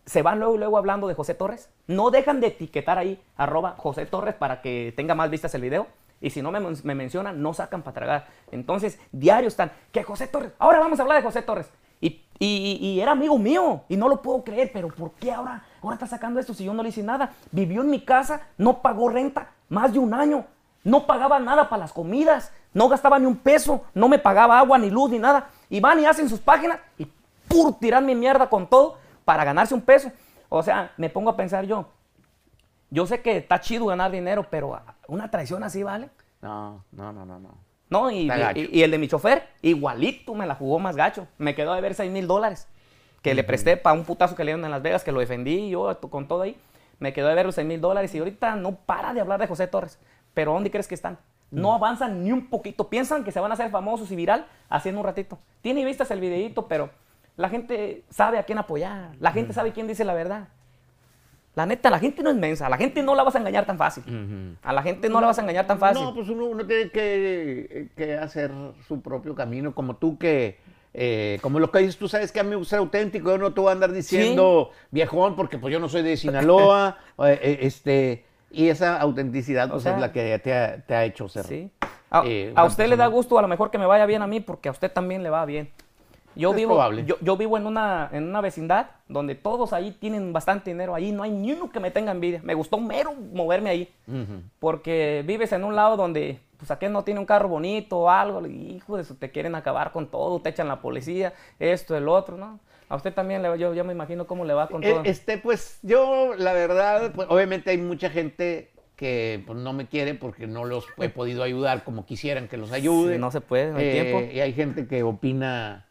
se van luego y luego hablando de José Torres, no dejan de etiquetar ahí arroba José Torres para que tenga más vistas el video. Y si no me, mencionan, no sacan para tragar. Entonces, diario están, que José Torres, ahora vamos a hablar de José Torres. Y, y, era amigo mío y no lo puedo creer, pero ¿por qué ahora, ahora está sacando esto si yo no le hice nada? Vivió en mi casa, no pagó renta más de un año, no pagaba nada para las comidas, no gastaba ni un peso, no me pagaba agua, ni luz, ni nada. Y van y hacen sus páginas y pur tiran mi mierda con todo para ganarse un peso. O sea, me pongo a pensar yo, yo sé que está chido ganar dinero, pero una traición así, ¿vale? No, no, no, no, no. No, y, y, el de mi chofer, igualito me la jugó más gacho. Me quedó de ver 6 mil dólares que le presté para un putazo que le dieron en Las Vegas, que lo defendí yo con todo ahí. Me quedó de ver los 6 mil dólares y ahorita no para de hablar de José Torres. Pero ¿dónde crees que están? No avanzan ni un poquito. Piensan que se van a hacer famosos y viral haciendo un ratito. Tiene vistas el videito, pero la gente sabe a quién apoyar. La gente sabe quién dice la verdad. La neta, la gente no es mensa. La gente no la vas a engañar tan fácil. A la gente no, la vas a engañar tan fácil. No, pues uno, tiene que, hacer su propio camino. Como tú que, eh, como lo que dices, tú sabes que a mí me gusta ser auténtico. Yo no te voy a andar diciendo viejón porque pues yo no soy de Sinaloa. Eh, eh, este, y esa autenticidad pues, es la que te ha, hecho ser. Sí. A, usted le da gusto a lo mejor que me vaya bien a mí porque a usted también le va bien. Yo vivo, Yo, vivo en una, en una vecindad donde todos ahí tienen bastante dinero. Ahí no hay ni uno que me tenga envidia. Me gustó mero moverme ahí. Porque vives en un lado donde, pues aquel no tiene un carro bonito o algo. Hijo de eso, te quieren acabar con todo. Te echan la policía, esto, el otro, ¿no? A usted también, le, yo ya me imagino cómo le va con eh, todo. Este, pues yo, la verdad, pues, obviamente hay mucha gente que pues, no me quiere porque no los he podido ayudar como quisieran que los ayude. no se puede, no hay eh, tiempo. Y hay gente que opina,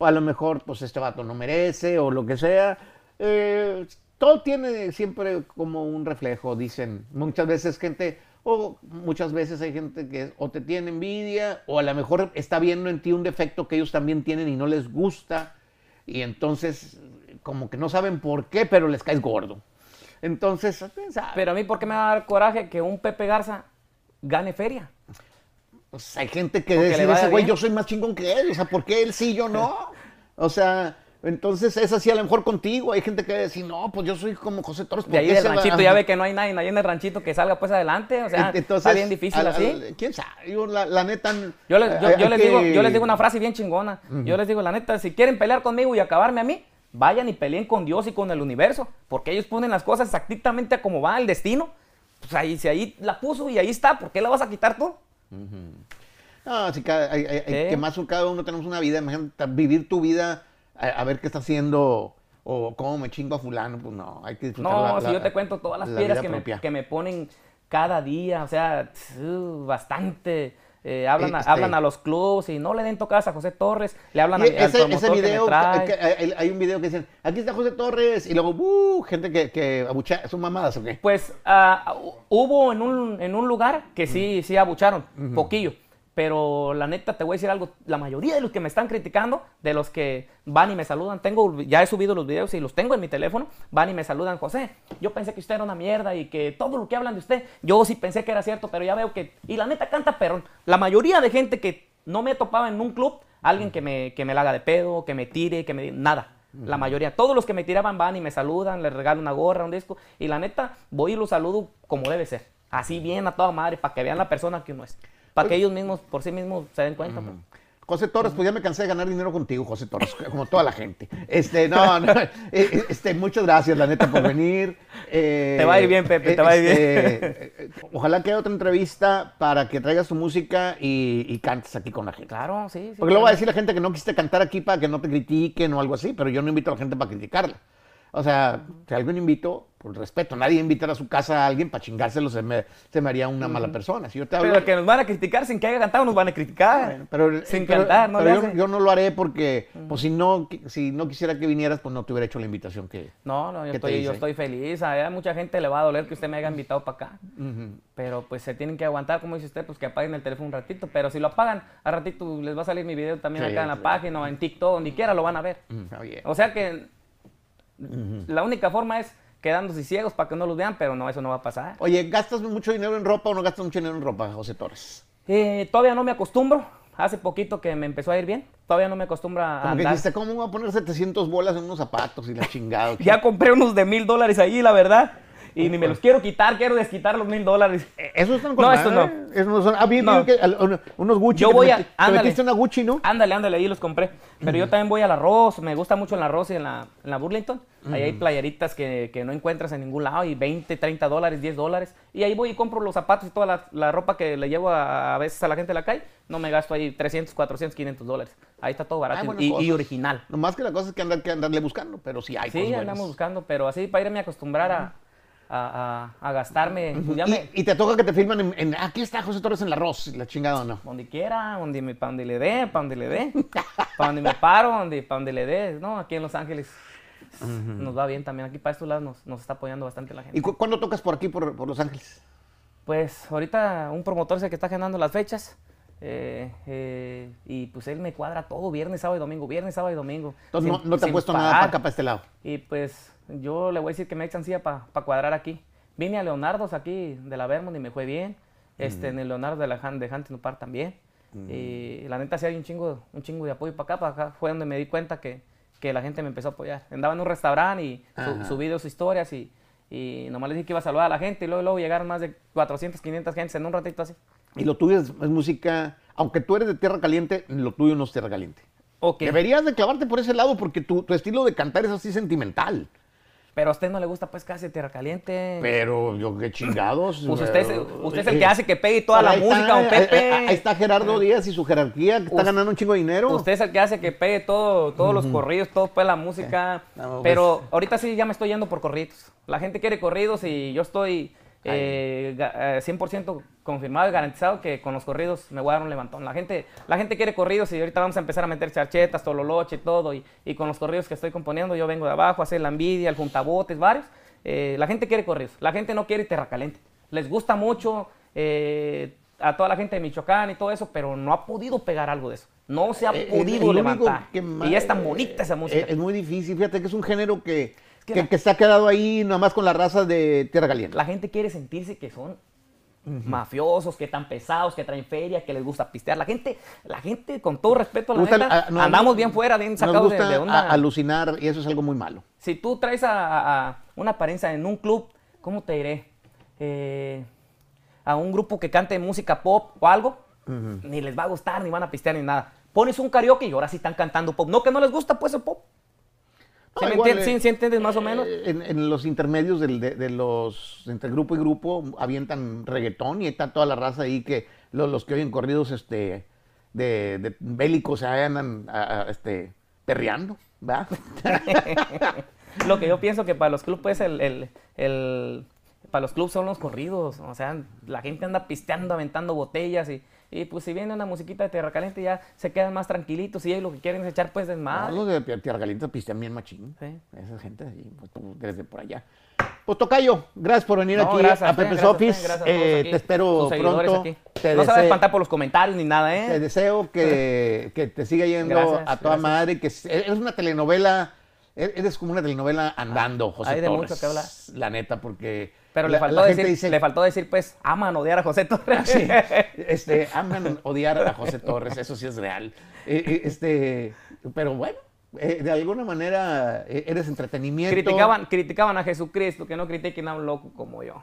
a lo mejor, pues este vato no merece o lo que sea. Eh, todo tiene siempre como un reflejo, dicen. Muchas veces gente, o muchas veces hay gente que o te tiene envidia, o a lo mejor está viendo en ti un defecto que ellos también tienen y no les gusta y entonces como que no saben por qué, pero les caes gordo. Entonces, Pero a mí, ¿por qué me va a dar coraje que un Pepe Garza gane feria? Pues hay gente que dice, ese güey, yo soy más chingón que él, o sea, ¿por qué él sí, yo no? O sea, entonces es así a lo mejor contigo. Hay gente que dice, no, pues yo soy como José Torres. De ahí del ranchito ya ve que no hay nadie, nadie en el ranchito que salga pues adelante. O sea, está bien difícil así. ¿Quién sabe? Yo, la, neta... Yo, les, digo, yo les digo una frase bien chingona. Yo les digo, la neta, si quieren pelear conmigo y acabarme a mí, vayan y peleen con Dios y con el universo. Porque ellos ponen las cosas exactamente como va el destino. Pues ahí, si ahí la puso y ahí está, ¿por qué la vas a quitar tú? No, si cada, hay, que más cada uno tenemos una vida, imagínate, vivir tu vida a, ver qué está haciendo o cómo me chingo a fulano, pues no, hay que disfrutar No, si yo te cuento todas las piedras que me, que me, ponen cada día, o sea, bastante... Eh, hablan, a, este hablan a los clubs y no le den tocadas a José Torres, le hablan a, ese, ese video, hay, un video que dicen, aquí está José Torres, y luego, uh, gente que, que abucha, ¿son mamadas o qué? Pues uh, hubo en un, en un lugar que sí, sí abucharon, poquillo. Pero la neta, te voy a decir algo, la mayoría de los que me están criticando, de los que van y me saludan, tengo, ya he subido los videos y los tengo en mi teléfono, van y me saludan, José, yo pensé que usted era una mierda y que todo lo que hablan de usted, yo sí pensé que era cierto, pero ya veo que, y la neta canta perrón. La mayoría de gente que no me topaba en un club, alguien que me, que me la haga de pedo, que me tire, que me... Nada. La mayoría, todos los que me tiraban van y me saludan, les regalo una gorra, un disco, y la neta, voy y los saludo como debe ser. Así bien a toda madre, para que vean la persona que uno es. Para que ellos mismos, por sí mismos, se den cuenta. Pues. José Torres, pues ya me cansé de ganar dinero contigo, José Torres, como toda la gente. Este, no, no, eh, eh, este, muchas gracias, la neta, por venir. Eh, te va a ir bien, Pepe, te va a ir bien. Este, ojalá que haya otra entrevista para que traigas tu música y, cantes aquí con la gente. Claro, sí. sí Porque luego va a decir la gente que no quisiste cantar aquí para que no te critiquen o algo así, pero yo no invito a la gente para criticarla. O sea, si alguien invito, por respeto. Nadie invitar a su casa a alguien para chingárselo, se me, se me haría una mala persona. Si yo te hablo, Pero que nos van a criticar sin que haya cantado, nos van a criticar. Pero, sin pero- cantar, ¿no? pero yo, yo no lo haré porque, pues si no, si no quisiera que vinieras, pues no te hubiera hecho la invitación que... No, no, yo ¿Qué te estoy, yo estoy feliz. A mucha gente le va a doler que usted me haya invitado para acá. Pero pues se tienen que aguantar, como dice usted, pues que apaguen el teléfono un ratito. Pero si lo apagan, a ratito les va a salir mi video también Sí, acá en la sí. página o en TikTok, donde quiera lo van a ver. O sea que la única forma es quedándose ciegos para que no los vean, pero no, eso no va a pasar. Oye, ¿gastas mucho dinero en ropa o no gastas mucho dinero en ropa, José Torres? Eh, todavía no me acostumbro. Hace poquito que me empezó a ir bien. Todavía no me acostumbro a Como que andar. dijiste, ¿cómo voy a poner 700 bolas en unos zapatos y la chingada? Ya compré unos de mil dólares ahí, la verdad. Y ni me los quiero quitar, quiero desquitar los mil dólares. Eh, Esos están con No, estos no. Esos no son. Ah, vi No. que unos Gucci. Yo te voy a- meti- Te ándale. metiste una Gucci, ¿no? Ándale, ándale, ahí los compré. Pero yo también voy al arroz, me gusta mucho el arroz y en la, en la Burlington. Ahí hay playeritas que, que no encuentras en ningún lado y 20, 30 dólares, 10 dólares. Y ahí voy y compro los zapatos y toda la, la ropa que le llevo a, a veces a la gente de la calle. No me gasto ahí 300, 400, 500 dólares. Ahí está todo barato y- y, original. Nomás que la cosa es que andar que andarle buscando, pero sí hay Sí, cosas buenas. andamos buscando, pero así para irme a acostumbrar a, a, a- a gastarme. pues ya me- Y, y te toca que te filman en, en- aquí está José Torres en el arroz, la chingada o no. Donde quiera, donde, me, pa' donde le dé, para donde le dé, para donde me paro, donde, para donde le dé, ¿no? Aquí en Los Ángeles nos va bien también. Aquí para estos lados nos, nos está apoyando bastante la gente. ¿Y cu- cuándo tocas por aquí, por, por Los Ángeles? Pues ahorita un promotor es el que está generando las fechas. Eh, eh, y pues él me cuadra todo, viernes, sábado y domingo, viernes, sábado y domingo. Entonces no, sin- no te ha puesto nada parar. para acá, para este lado. Y pues yo le voy a decir que me echan silla para cuadrar aquí. Vine a Leonardo's aquí de la Vermont y me fue bien. Este, En el Leonardo de la de Huntington Park también. Y la neta sí hay un chingo, un chingo de apoyo para acá. Para acá fue donde me di cuenta que, que la gente me empezó a apoyar. Andaba en un restaurante y su- subí dos historias y, y nomás les dije que iba a saludar a la gente. Y luego, luego llegaron más de 400, 500 gentes en un ratito así. Y lo tuyo es, es música, aunque tú eres de Tierra Caliente, lo tuyo no es Tierra Caliente. Deberías de clavarte por ese lado porque tu, tu estilo de cantar es así sentimental. Pero a usted no le gusta pues casi Tierra Caliente. Pero yo qué chingados. Pues usted, es- pero- usted es el que hace que pegue toda la está, música, don ahí- Pepe. Ahí, ahí está Gerardo Díaz y su jerarquía, que está ganando un chingo de dinero. Usted es el que hace que pegue todo, todos los corridos, todo pues la música. No, pues- pero ahorita sí ya me estoy yendo por corridos. La gente quiere corridos y yo estoy eh, ga- eh, 100% confirmado y garantizado que con los corridos me voy a dar un levantón. La gente, la gente quiere corridos y ahorita vamos a empezar a meter charchetas, tololoche y todo. Y, con los corridos que estoy componiendo, yo vengo de abajo a hacer la envidia, el juntabotes, varios. Eh, la gente quiere corridos. La gente no quiere tierra caliente. Les gusta mucho. eh, a toda la gente de Michoacán y todo eso, pero no ha podido pegar algo de eso. No se ha Eh, podido levantar. y es tan bonita esa eh, música. Es, muy difícil, fíjate que es un género que, que se ha quedado ahí nada más con la raza de Tierra Caliente. La gente quiere sentirse que son mafiosos, que tan pesados, que traen feria, que les gusta pistear. La gente, la gente, con todo respeto a la Gusta- neta, ah, no, andamos bien fuera, bien Nos sacados de, gusta de a- onda. alucinar y eso es algo muy malo. si tú traes a, a- a una apariencia en un club, ¿cómo te diré? Eh, a un grupo que cante música pop o algo, ni les va a gustar, ni van a pistear, ni nada. Pones un karaoke y ahora sí están cantando pop. No que no les gusta, pues el pop. Eh, ¿Sí- entiendes más o menos? Eh, En, en los intermedios del- de, de los entre grupo y grupo avientan reggaetón y está toda la raza ahí que lo- los, que oyen corridos este de, de bélicos se andan a- a, este perreando, ¿va? Lo que yo pienso que para los clubes, pues, el, el- el- para los clubes son los corridos. O sea, la gente anda pisteando, aventando botellas y, y, pues si viene una musiquita de tierra caliente ya se quedan más tranquilitos y ellos lo que quieren es echar pues No, desmadre. los de Tierra Caliente pistean bien machín. Sí. Esa gente ahí, pues, desde por allá. Pues Tocayo, gracias por venir No, aquí gracias a Pepe's Office. gracias Eh, te espero pronto. aquí. Te no se va a espantar por los comentarios ni nada, Te ¿eh? deseo que, que te siga yendo Gracias, a toda madre, que es- una telenovela, e- eres como una telenovela andando, José hay de Torres. mucho que hablar. La neta, porque Pero le, faltó decir, dice, le faltó decir, pues, aman odiar a José Torres. Sí, este, aman odiar a José Torres, eso sí es real. Eh, eh, este, pero bueno, eh, de alguna manera eh, eres entretenimiento. criticaban, criticaban a Jesucristo, que no critiquen a un loco como yo.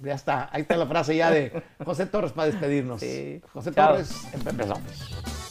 Ya está, ahí está la frase ya de José Torres para despedirnos. Sí. José Chao. Torres, empezamos.